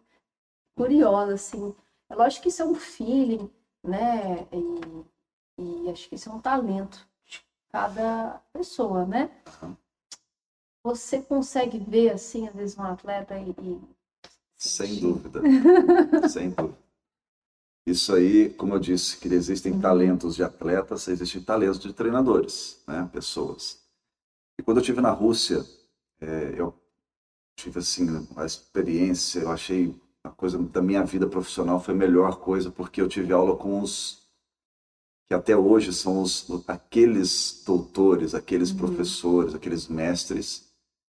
curiosa, assim. É lógico que isso é um feeling, né? E, e acho que isso é um talento de cada pessoa, né? Você consegue ver, assim, às vezes, um atleta e, e Sem dúvida. Sem dúvida. Isso aí, como eu disse, que existem talentos de atletas, existem talentos de treinadores, né? Pessoas. E quando eu estive na Rússia, eh, eu tive assim a experiência, eu achei a coisa da minha vida profissional foi a melhor coisa porque eu tive aula com os que até hoje são os aqueles doutores, aqueles professores, aqueles mestres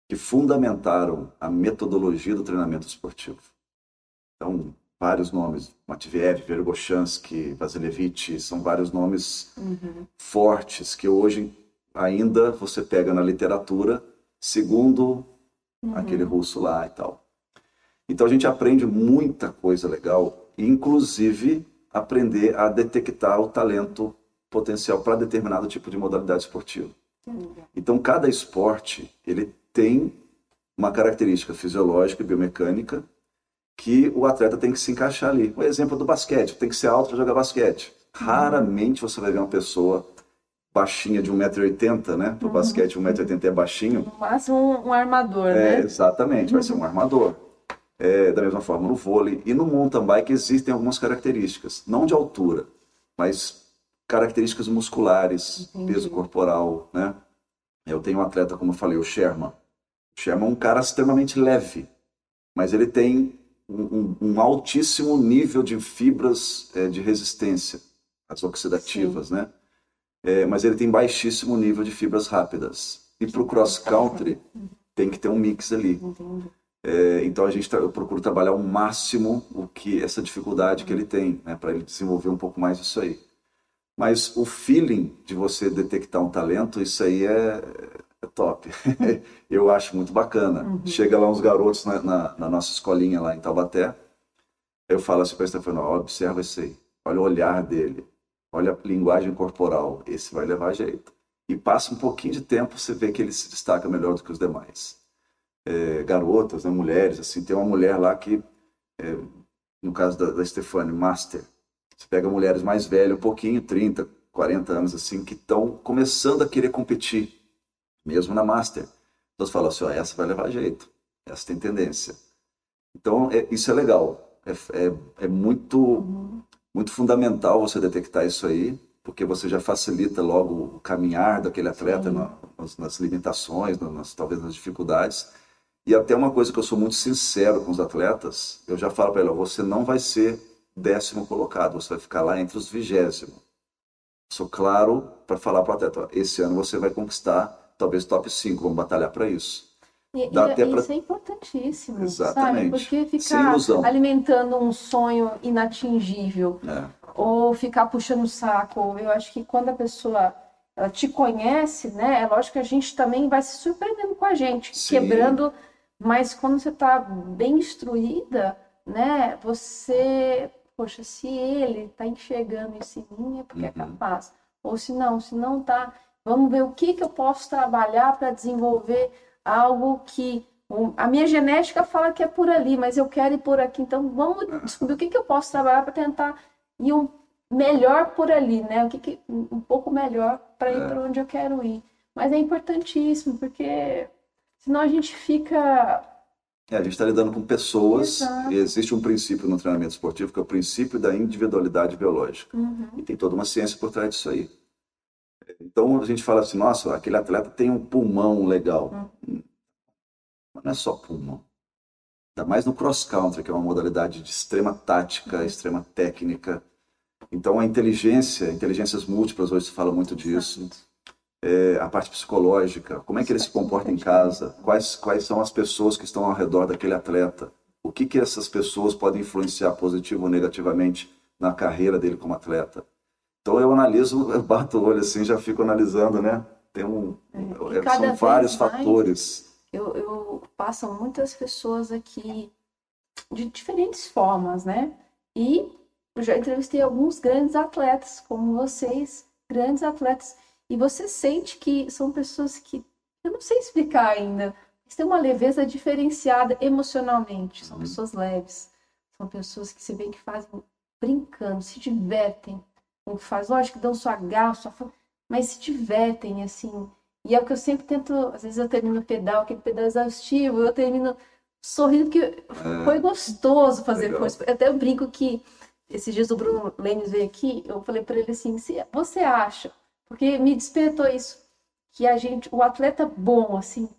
que fundamentaram a metodologia do treinamento esportivo. Então, vários nomes, Matviev, Vergoshansky, Vasilevich, são vários nomes Uhum. fortes que hoje ainda você pega na literatura, segundo aquele russo lá e tal. Então a gente aprende muita coisa legal, inclusive aprender a detectar o talento potencial para determinado tipo de modalidade esportiva. Então cada esporte ele tem uma característica fisiológica e biomecânica que o atleta tem que se encaixar ali. O exemplo do basquete, tem que ser alto para jogar basquete. Raramente você vai ver uma pessoa baixinha de 1,80m, né? Para o basquete 1,80m é baixinho. No máximo um, um armador, É, né? exatamente, vai ser um armador. É, da mesma forma no vôlei e no mountain bike existem algumas características, não de altura, mas características musculares, Entendi. peso corporal, né? Eu tenho um atleta, como eu falei, o Sherman. O Sherman é um cara extremamente leve, mas ele tem um, um- altíssimo nível de fibras é, de resistência, as oxidativas, né? É, mas ele tem baixíssimo nível de fibras rápidas. E para o cross country tem que ter um mix ali. É, então a gente tra- eu procuro trabalhar ao máximo o que essa dificuldade que ele tem, né, para ele desenvolver um pouco mais isso aí. Mas o feeling de você detectar um talento, isso aí é, é top. eu acho muito bacana. Chega lá uns garotos na, na- na nossa escolinha lá em Taubaté, eu falo assim para Stefano, observa esse aí, olha o olhar dele, olha a linguagem corporal, esse vai levar jeito. E passa um pouquinho de tempo, você vê que ele se destaca melhor do que os demais. É, garotas, né, mulheres, assim, tem uma mulher lá que, é, no caso da, da Stefani, Master, você pega mulheres mais velhas, um pouquinho, 30, 40 anos, assim, que estão começando a querer competir, mesmo na Master. Então você fala assim, ó, essa vai levar jeito, essa tem tendência. Então, é- isso é legal, é, é, é muito, muito fundamental você detectar isso aí, porque você já facilita logo o caminhar daquele atleta na- nas, nas limitações, nas, talvez nas dificuldades. E até uma coisa que eu sou muito sincero com os atletas, eu já falo para ele, ó, você não vai ser décimo colocado, você vai ficar lá entre os vigésimo. Sou claro para falar para o atleta, ó, esse ano você vai conquistar talvez top 5, vamos batalhar para isso. E, Dá e- até pra- isso é importantíssimo, Exatamente. sabe? Porque ficar alimentando um sonho inatingível né? ou ficar puxando o saco, eu acho que quando a pessoa ela te conhece, né? É lógico que a gente também vai se surpreendendo com a gente, Sim. quebrando, mas quando você tá bem instruída, né? Você, poxa, se ele tá enxergando isso em mim é porque é Uhum. capaz. Ou se não, se não tá, vamos ver o que que eu posso trabalhar para desenvolver algo que um, a minha genética fala que é por ali, mas eu quero ir por aqui. Então vamos descobrir o que que eu posso trabalhar para tentar ir um melhor por ali, né? O que que um pouco melhor para ir É. para onde eu quero ir. Mas é importantíssimo porque senão a gente fica É, a gente está lidando com pessoas Exato. e existe um princípio no treinamento esportivo que é o princípio da individualidade biológica. Uhum. E tem toda uma ciência por trás disso aí. Então a gente fala assim, nossa, aquele atleta tem um pulmão legal. Hum. Mas não é só pulmão. Ainda mais no cross country, que é uma modalidade de extrema tática, extrema técnica. Então a inteligência, inteligências múltiplas, hoje se fala muito disso. É, a parte psicológica, como é que ele se comporta em casa, quais, quais são as pessoas que estão ao redor daquele atleta, o que, que essas pessoas podem influenciar positivo ou negativamente na carreira dele como atleta. Então eu analiso, eu bato o olho assim, já fico analisando, né? Tem um, é, cada são vários fatores. eu, eu passam muitas pessoas aqui de diferentes formas, né? E eu já entrevistei alguns grandes atletas, como vocês, grandes atletas, e você sente que são pessoas que, eu não sei explicar ainda, mas tem uma leveza diferenciada emocionalmente, são Uhum. pessoas leves, são pessoas que você vê que fazem brincando, se divertem, que faz, lógico que dão sua garra, sua fome, mas se divertem, assim, e é o que eu sempre tento, às vezes eu termino o pedal, aquele pedal exaustivo, eu termino sorrindo, porque foi gostoso fazer força. Eu até brinco que esses dias o Bruno Lênis veio aqui, eu falei para ele assim, se você acha, porque me despertou isso, que a gente, o atleta bom, assim,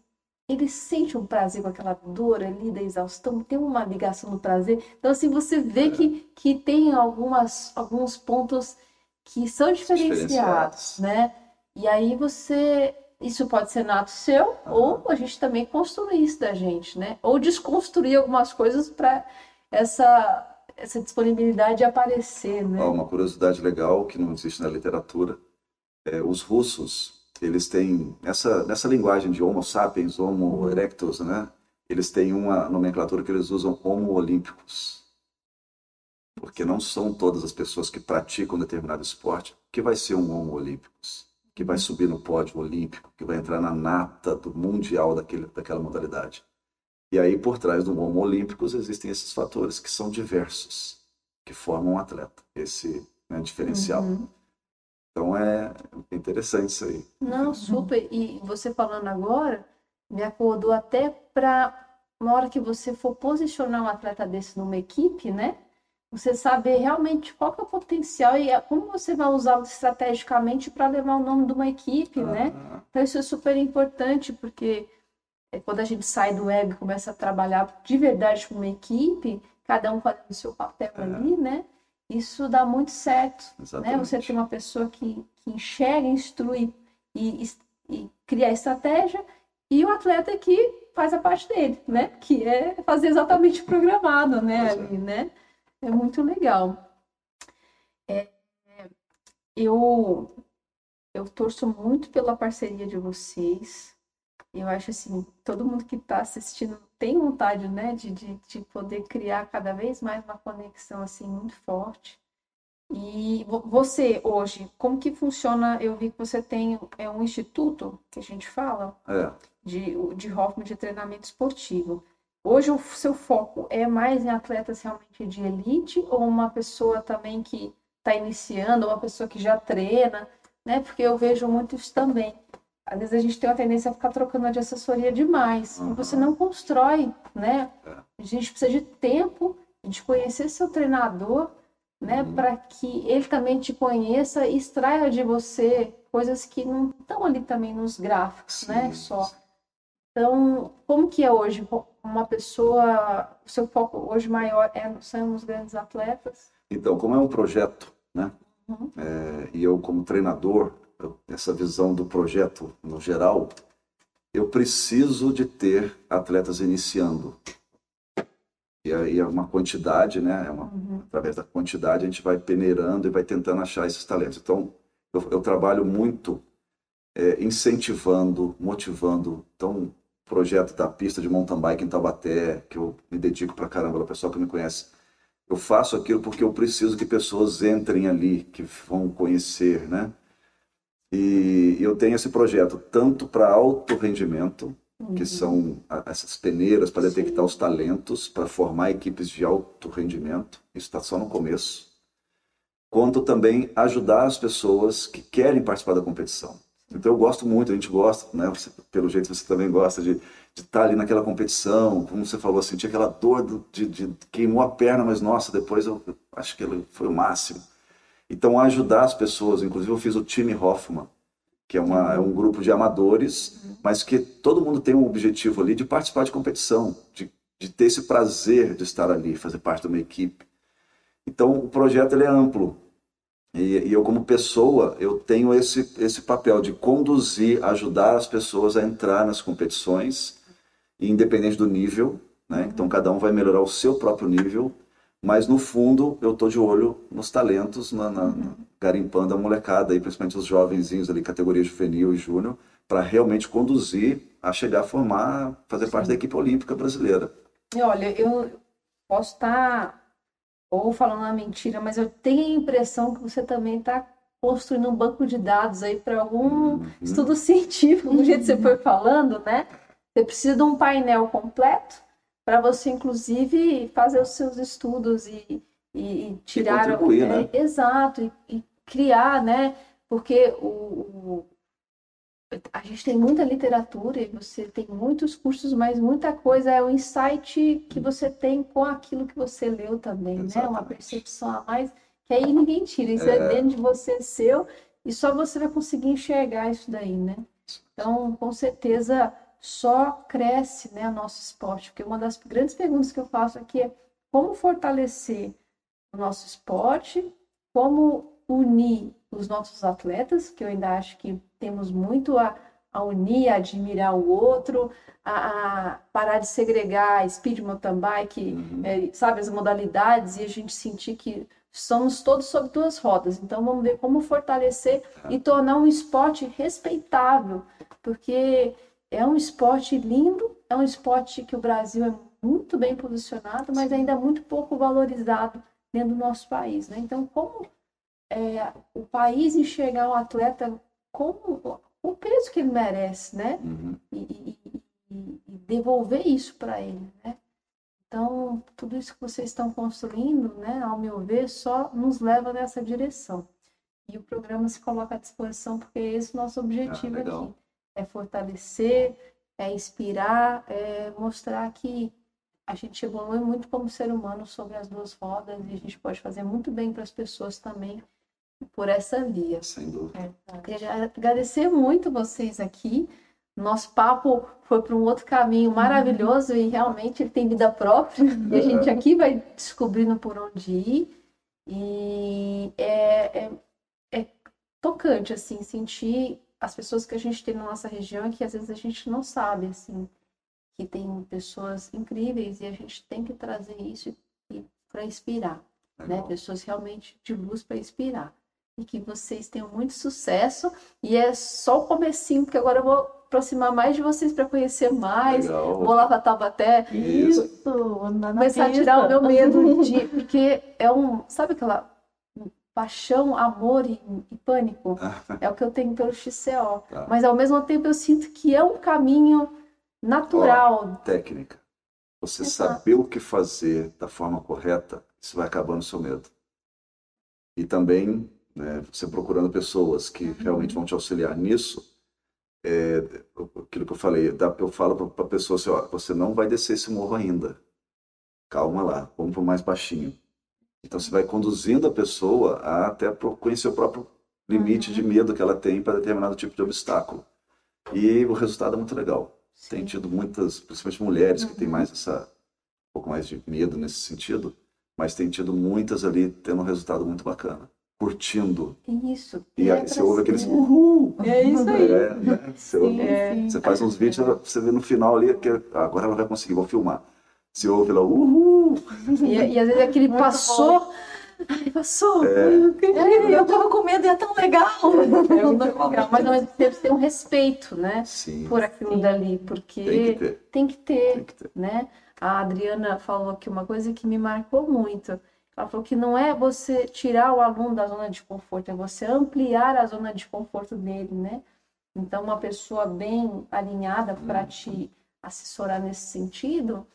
ele sente um prazer com aquela dor ali da exaustão, tem uma ligação no prazer. Então, assim, você vê que, que tem algumas, alguns pontos que são diferenciados, né? E aí você, isso pode ser nato seu, ou a gente também construir isso da gente, né? Ou desconstruir algumas coisas para essa essa disponibilidade aparecer, né? Uma curiosidade legal que não existe na literatura, é, os russos, eles têm, nessa, nessa linguagem de Homo sapiens, Homo erectus, né? Eles têm uma nomenclatura que eles usam Homo olímpicos. Porque não são todas as pessoas que praticam determinado esporte que vai ser um Homo olímpicos, que vai subir no pódio olímpico, que vai entrar na nata do mundial daquele, daquela modalidade. E aí, por trás do Homo olímpicos, existem esses fatores que são diversos, que formam um atleta, esse né, diferencial. Uhum. Então é interessante isso aí. Não, super. E você falando agora, me acordou até para, na hora que você for posicionar um atleta desse numa equipe, né? Você saber realmente qual é o potencial e a- como você vai usá-lo estrategicamente para levar o nome de uma equipe, né? Ah, Então isso é super importante, porque é, quando a gente sai do ego e começa a trabalhar de verdade com uma equipe, cada um fazendo o seu papel É. ali, né? Isso dá muito certo né? exatamente. Você tem uma pessoa que, que enxerga, instrui e, e, e cria a estratégia, e o atleta que faz a parte dele, né? Que é fazer exatamente o programado, né? É. Ali, né? É muito legal. É, eu, eu torço muito pela parceria de vocês. Eu acho assim, todo mundo que está assistindo tem vontade, né, de, de, de poder criar cada vez mais uma conexão assim muito forte. E vo- você hoje, como que funciona? Eu vi que você tem é um instituto que a gente fala É, de, de Hoffman de treinamento esportivo. Hoje o seu foco é mais em atletas realmente de elite ou uma pessoa também que está iniciando, ou uma pessoa que já treina, né? Porque eu vejo muito isso também. Às vezes a gente tem uma tendência a ficar trocando de assessoria demais e você Uhum. não constrói, né? É. A gente precisa de tempo de conhecer seu treinador, né? Uhum. Para que ele também te conheça e extraia de você coisas que não estão ali também nos gráficos, né? Sim. Então, como que é hoje? Uma pessoa, o seu foco hoje maior é, são os grandes atletas? Então, como é um projeto, né? Uhum. É, e eu como treinador, eu- essa visão do projeto no geral, eu preciso de ter atletas iniciando. E aí é uma quantidade, né? É uma, Uhum. através da quantidade a gente vai peneirando e vai tentando achar esses talentos. Então, eu, eu trabalho muito é, incentivando, motivando. Então, projeto da pista de mountain bike em Taubaté, que eu me dedico pra caramba, o pessoal que me conhece, eu faço aquilo porque eu preciso que pessoas entrem ali, que vão conhecer, né? E eu tenho esse projeto tanto para alto rendimento, que são essas peneiras para detectar os talentos, para formar equipes de alto rendimento. Isso está só no começo. Quanto também ajudar as pessoas que querem participar da competição. Então eu gosto muito, a gente gosta, né? Você- pelo jeito você também gosta de estar ali naquela competição, como você falou, sentir aquela dor do- de, de queimou a perna, mas nossa, depois eu eu acho que ele foi o máximo. Então ajudar as pessoas, inclusive eu fiz o time Hoffman, que é, uma, é um grupo de amadores, mas que todo mundo tem um objetivo ali de participar de competição, de, de ter esse prazer de estar ali, fazer parte de uma equipe. Então o projeto ele é amplo. E, e eu como pessoa, eu tenho esse, esse papel de conduzir, ajudar as pessoas a entrar nas competições, independente do nível, né? Então cada um vai melhorar o seu próprio nível, mas no fundo eu tô de olho nos talentos, na, na- na- garimpando a molecada, aí, principalmente os jovenzinhos ali, categoria juvenil e júnior, para realmente conduzir a chegar a formar, fazer parte da equipe olímpica brasileira. E olha, eu posso estar ou falando uma mentira, mas eu tenho a impressão que você também está construindo um banco de dados aí para algum Uhum. estudo científico, do jeito que você foi falando, né? Você precisa de um painel completo para você, inclusive, fazer os seus estudos e, e, e tirar. contribuir, é, né? Exato, e, e criar, né? Porque o, o- a gente tem muita literatura e você tem muitos cursos, mas muita coisa é o insight que você tem com aquilo que você leu também, né? Uma Exatamente. percepção a mais, que aí ninguém tira. Isso é, dentro de você, é seu, e só você vai conseguir enxergar isso daí, né? Então, com certeza, só cresce, né, o nosso esporte. Porque uma das grandes perguntas que eu faço aqui é como fortalecer o nosso esporte, como unir os nossos atletas, que eu ainda acho que temos muito a, a unir, a admirar o outro, a, a parar de segregar speed mountain bike, Uhum. é, sabe, as modalidades e a gente sentir que somos todos sobre duas rodas. Então vamos ver como fortalecer e tornar um esporte respeitável, porque é um esporte lindo, é um esporte que o Brasil é muito bem posicionado, mas ainda muito pouco valorizado dentro do nosso país, né? Então como é, o país enxergar o atleta com o peso que ele merece, né? Uhum. e, e- e- devolver isso para ele, né? Então, tudo isso que vocês estão construindo, né, ao meu ver, só nos leva nessa direção. E o programa se coloca à disposição porque é esse o nosso objetivo Ah, aqui. É fortalecer, é inspirar, é mostrar que a gente evolui muito como ser humano sobre as duas rodas e a gente pode fazer muito bem para as pessoas também por essa via. Sem dúvida. Queria agradecer muito vocês aqui. Nosso papo foi para um outro caminho maravilhoso e realmente ele tem vida própria. E a gente aqui vai descobrindo por onde ir. E é, é, é tocante, assim, sentir as pessoas que a gente tem na nossa região e que às vezes a gente não sabe, assim, que tem pessoas incríveis e a gente tem que trazer isso para inspirar, né? Legal. Pessoas realmente de luz para inspirar e que vocês tenham muito sucesso. E é só o comecinho, porque agora eu vou aproximar mais de vocês para conhecer mais. Legal. Vou lá para Taubaté, Isso. andar na começar a pista. tirar o meu medo de. Porque é um. Sabe aquela paixão, amor e, e pânico? É o que eu tenho pelo XCO. Tá. Mas ao mesmo tempo eu sinto que é um caminho natural. Técnica. Você Exato. saber o que fazer da forma correta, isso vai acabando o seu medo. E também, né, você procurando pessoas que Uhum. realmente vão te auxiliar nisso, é, aquilo que eu falei, dá- eu falo para a pessoa assim, ó, você não vai descer esse morro ainda. Calma lá, vamos para mais baixinho. Então você vai conduzindo a pessoa a até conhecer o próprio limite de medo que ela tem para determinado tipo de obstáculo. E o resultado é muito legal. Tem tido muitas, principalmente mulheres, que têm mais essa, um pouco mais de medo nesse sentido, mas tem tido muitas ali tendo um resultado muito bacana, curtindo. Isso. E é aí pra você ouve aqueles uhul! É isso aí. É, né? Você, ouve- sim. você faz uns vídeos, você vê no final ali, que agora ela vai conseguir, vou filmar. Você ouve lá, uhul! E, e às vezes aquele Muito passou. Ai, passou. É. É, eu tava com medo e é tão legal. É muito legal, mas mesmo tempo tem um respeito, né? Sim, Por aquilo dali, porque tem que ter, tem que ter, tem que ter. né? A Adriana falou aqui uma coisa que me marcou muito. Ela falou que não é você tirar o aluno da zona de conforto, é você ampliar a zona de conforto dele, né? Então, uma pessoa bem alinhada para te assessorar nesse sentido,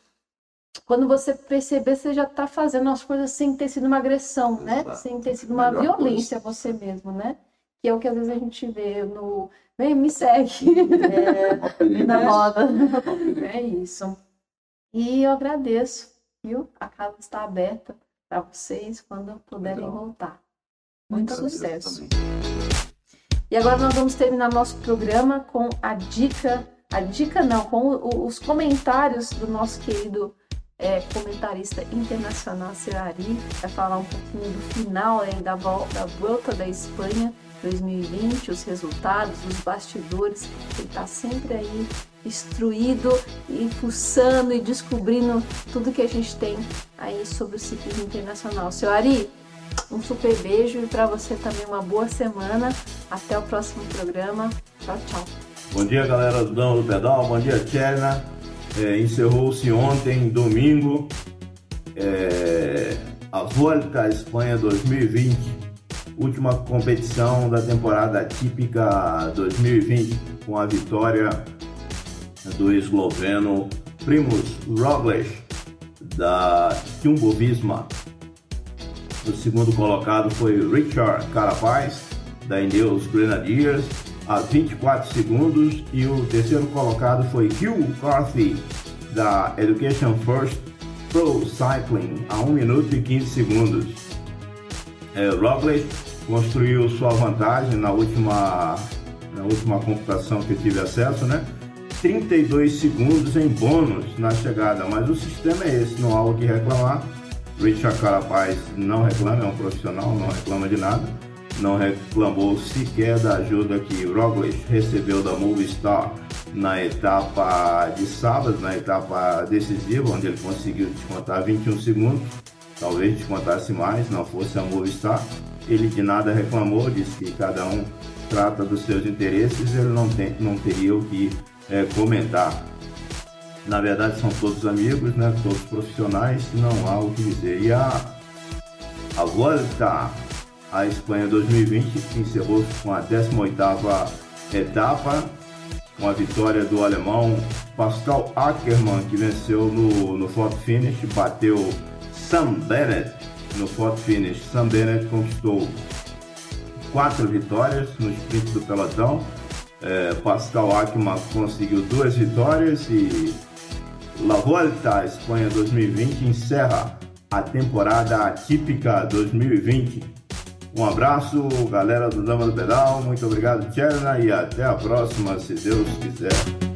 quando você perceber, você já está fazendo as coisas sem ter sido uma agressão, né? Exato. Sem ter sido uma Melhor violência a você mesmo, né? Que é o que às vezes a gente vê no. Vem, me segue. Perigo, Na roda. É isso. E eu agradeço, viu? A casa está aberta para vocês quando puderem Legal. voltar. Muito Agradeço sucesso. E agora nós vamos terminar nosso programa com a dica, a dica não, com o- os comentários do nosso querido é, comentarista internacional, seu Ari, vai falar um pouquinho do final aí da, vol- da volta da Espanha 2020, os resultados, os bastidores. Ele está sempre aí instruído e fuçando e descobrindo tudo que a gente tem aí sobre o ciclismo internacional. Seu Ari, um super beijo e para você também uma boa semana. Até o próximo programa. Tchau, tchau. Bom dia, galera do Dama do Pedal. Bom dia, Tcherna. É, Encerrou-se ontem, domingo, é, a Volta à Espanha 2020, última competição da temporada típica 2020, com a vitória do esloveno Primus Roglic da Jumbo Visma. O segundo colocado foi Richard Carapaz da Ineos Grenadiers a 24 segundos e o terceiro colocado foi Hugh Carthy da Education First Pro Cycling a 1 minuto e 15 segundos. É, Roglic construiu sua vantagem na última, na última computação que tive acesso, né? 32 segundos em bônus na chegada, mas o sistema é esse, não há o que reclamar. Richard Carapaz não reclama, é um profissional, não reclama de nada. Não reclamou sequer da ajuda que Roglic recebeu da Movistar na etapa de sábado, na etapa decisiva, onde ele conseguiu descontar 21 segundos, talvez descontasse mais, não fosse a Movistar. Ele de nada reclamou, disse que cada um trata dos seus interesses, ele não, tem, não teria o que é, comentar. Na verdade, são todos amigos, né? todos profissionais, não há o que dizer. E a, a Volta à Espanha 2020 encerrou-se com a 18ª etapa com a vitória do alemão Pascal Ackermann, que venceu no, no finish, bateu Sam Bennett no photo finish. Sam Bennett conquistou quatro vitórias no sprint do pelotão. É, Pascal Ackermann conseguiu duas vitórias e La Volta Espanha 2020 encerra a temporada atípica 2020 um abraço, galera do Dama do Pedal. Muito obrigado, Tcherna, e até a próxima, se Deus quiser.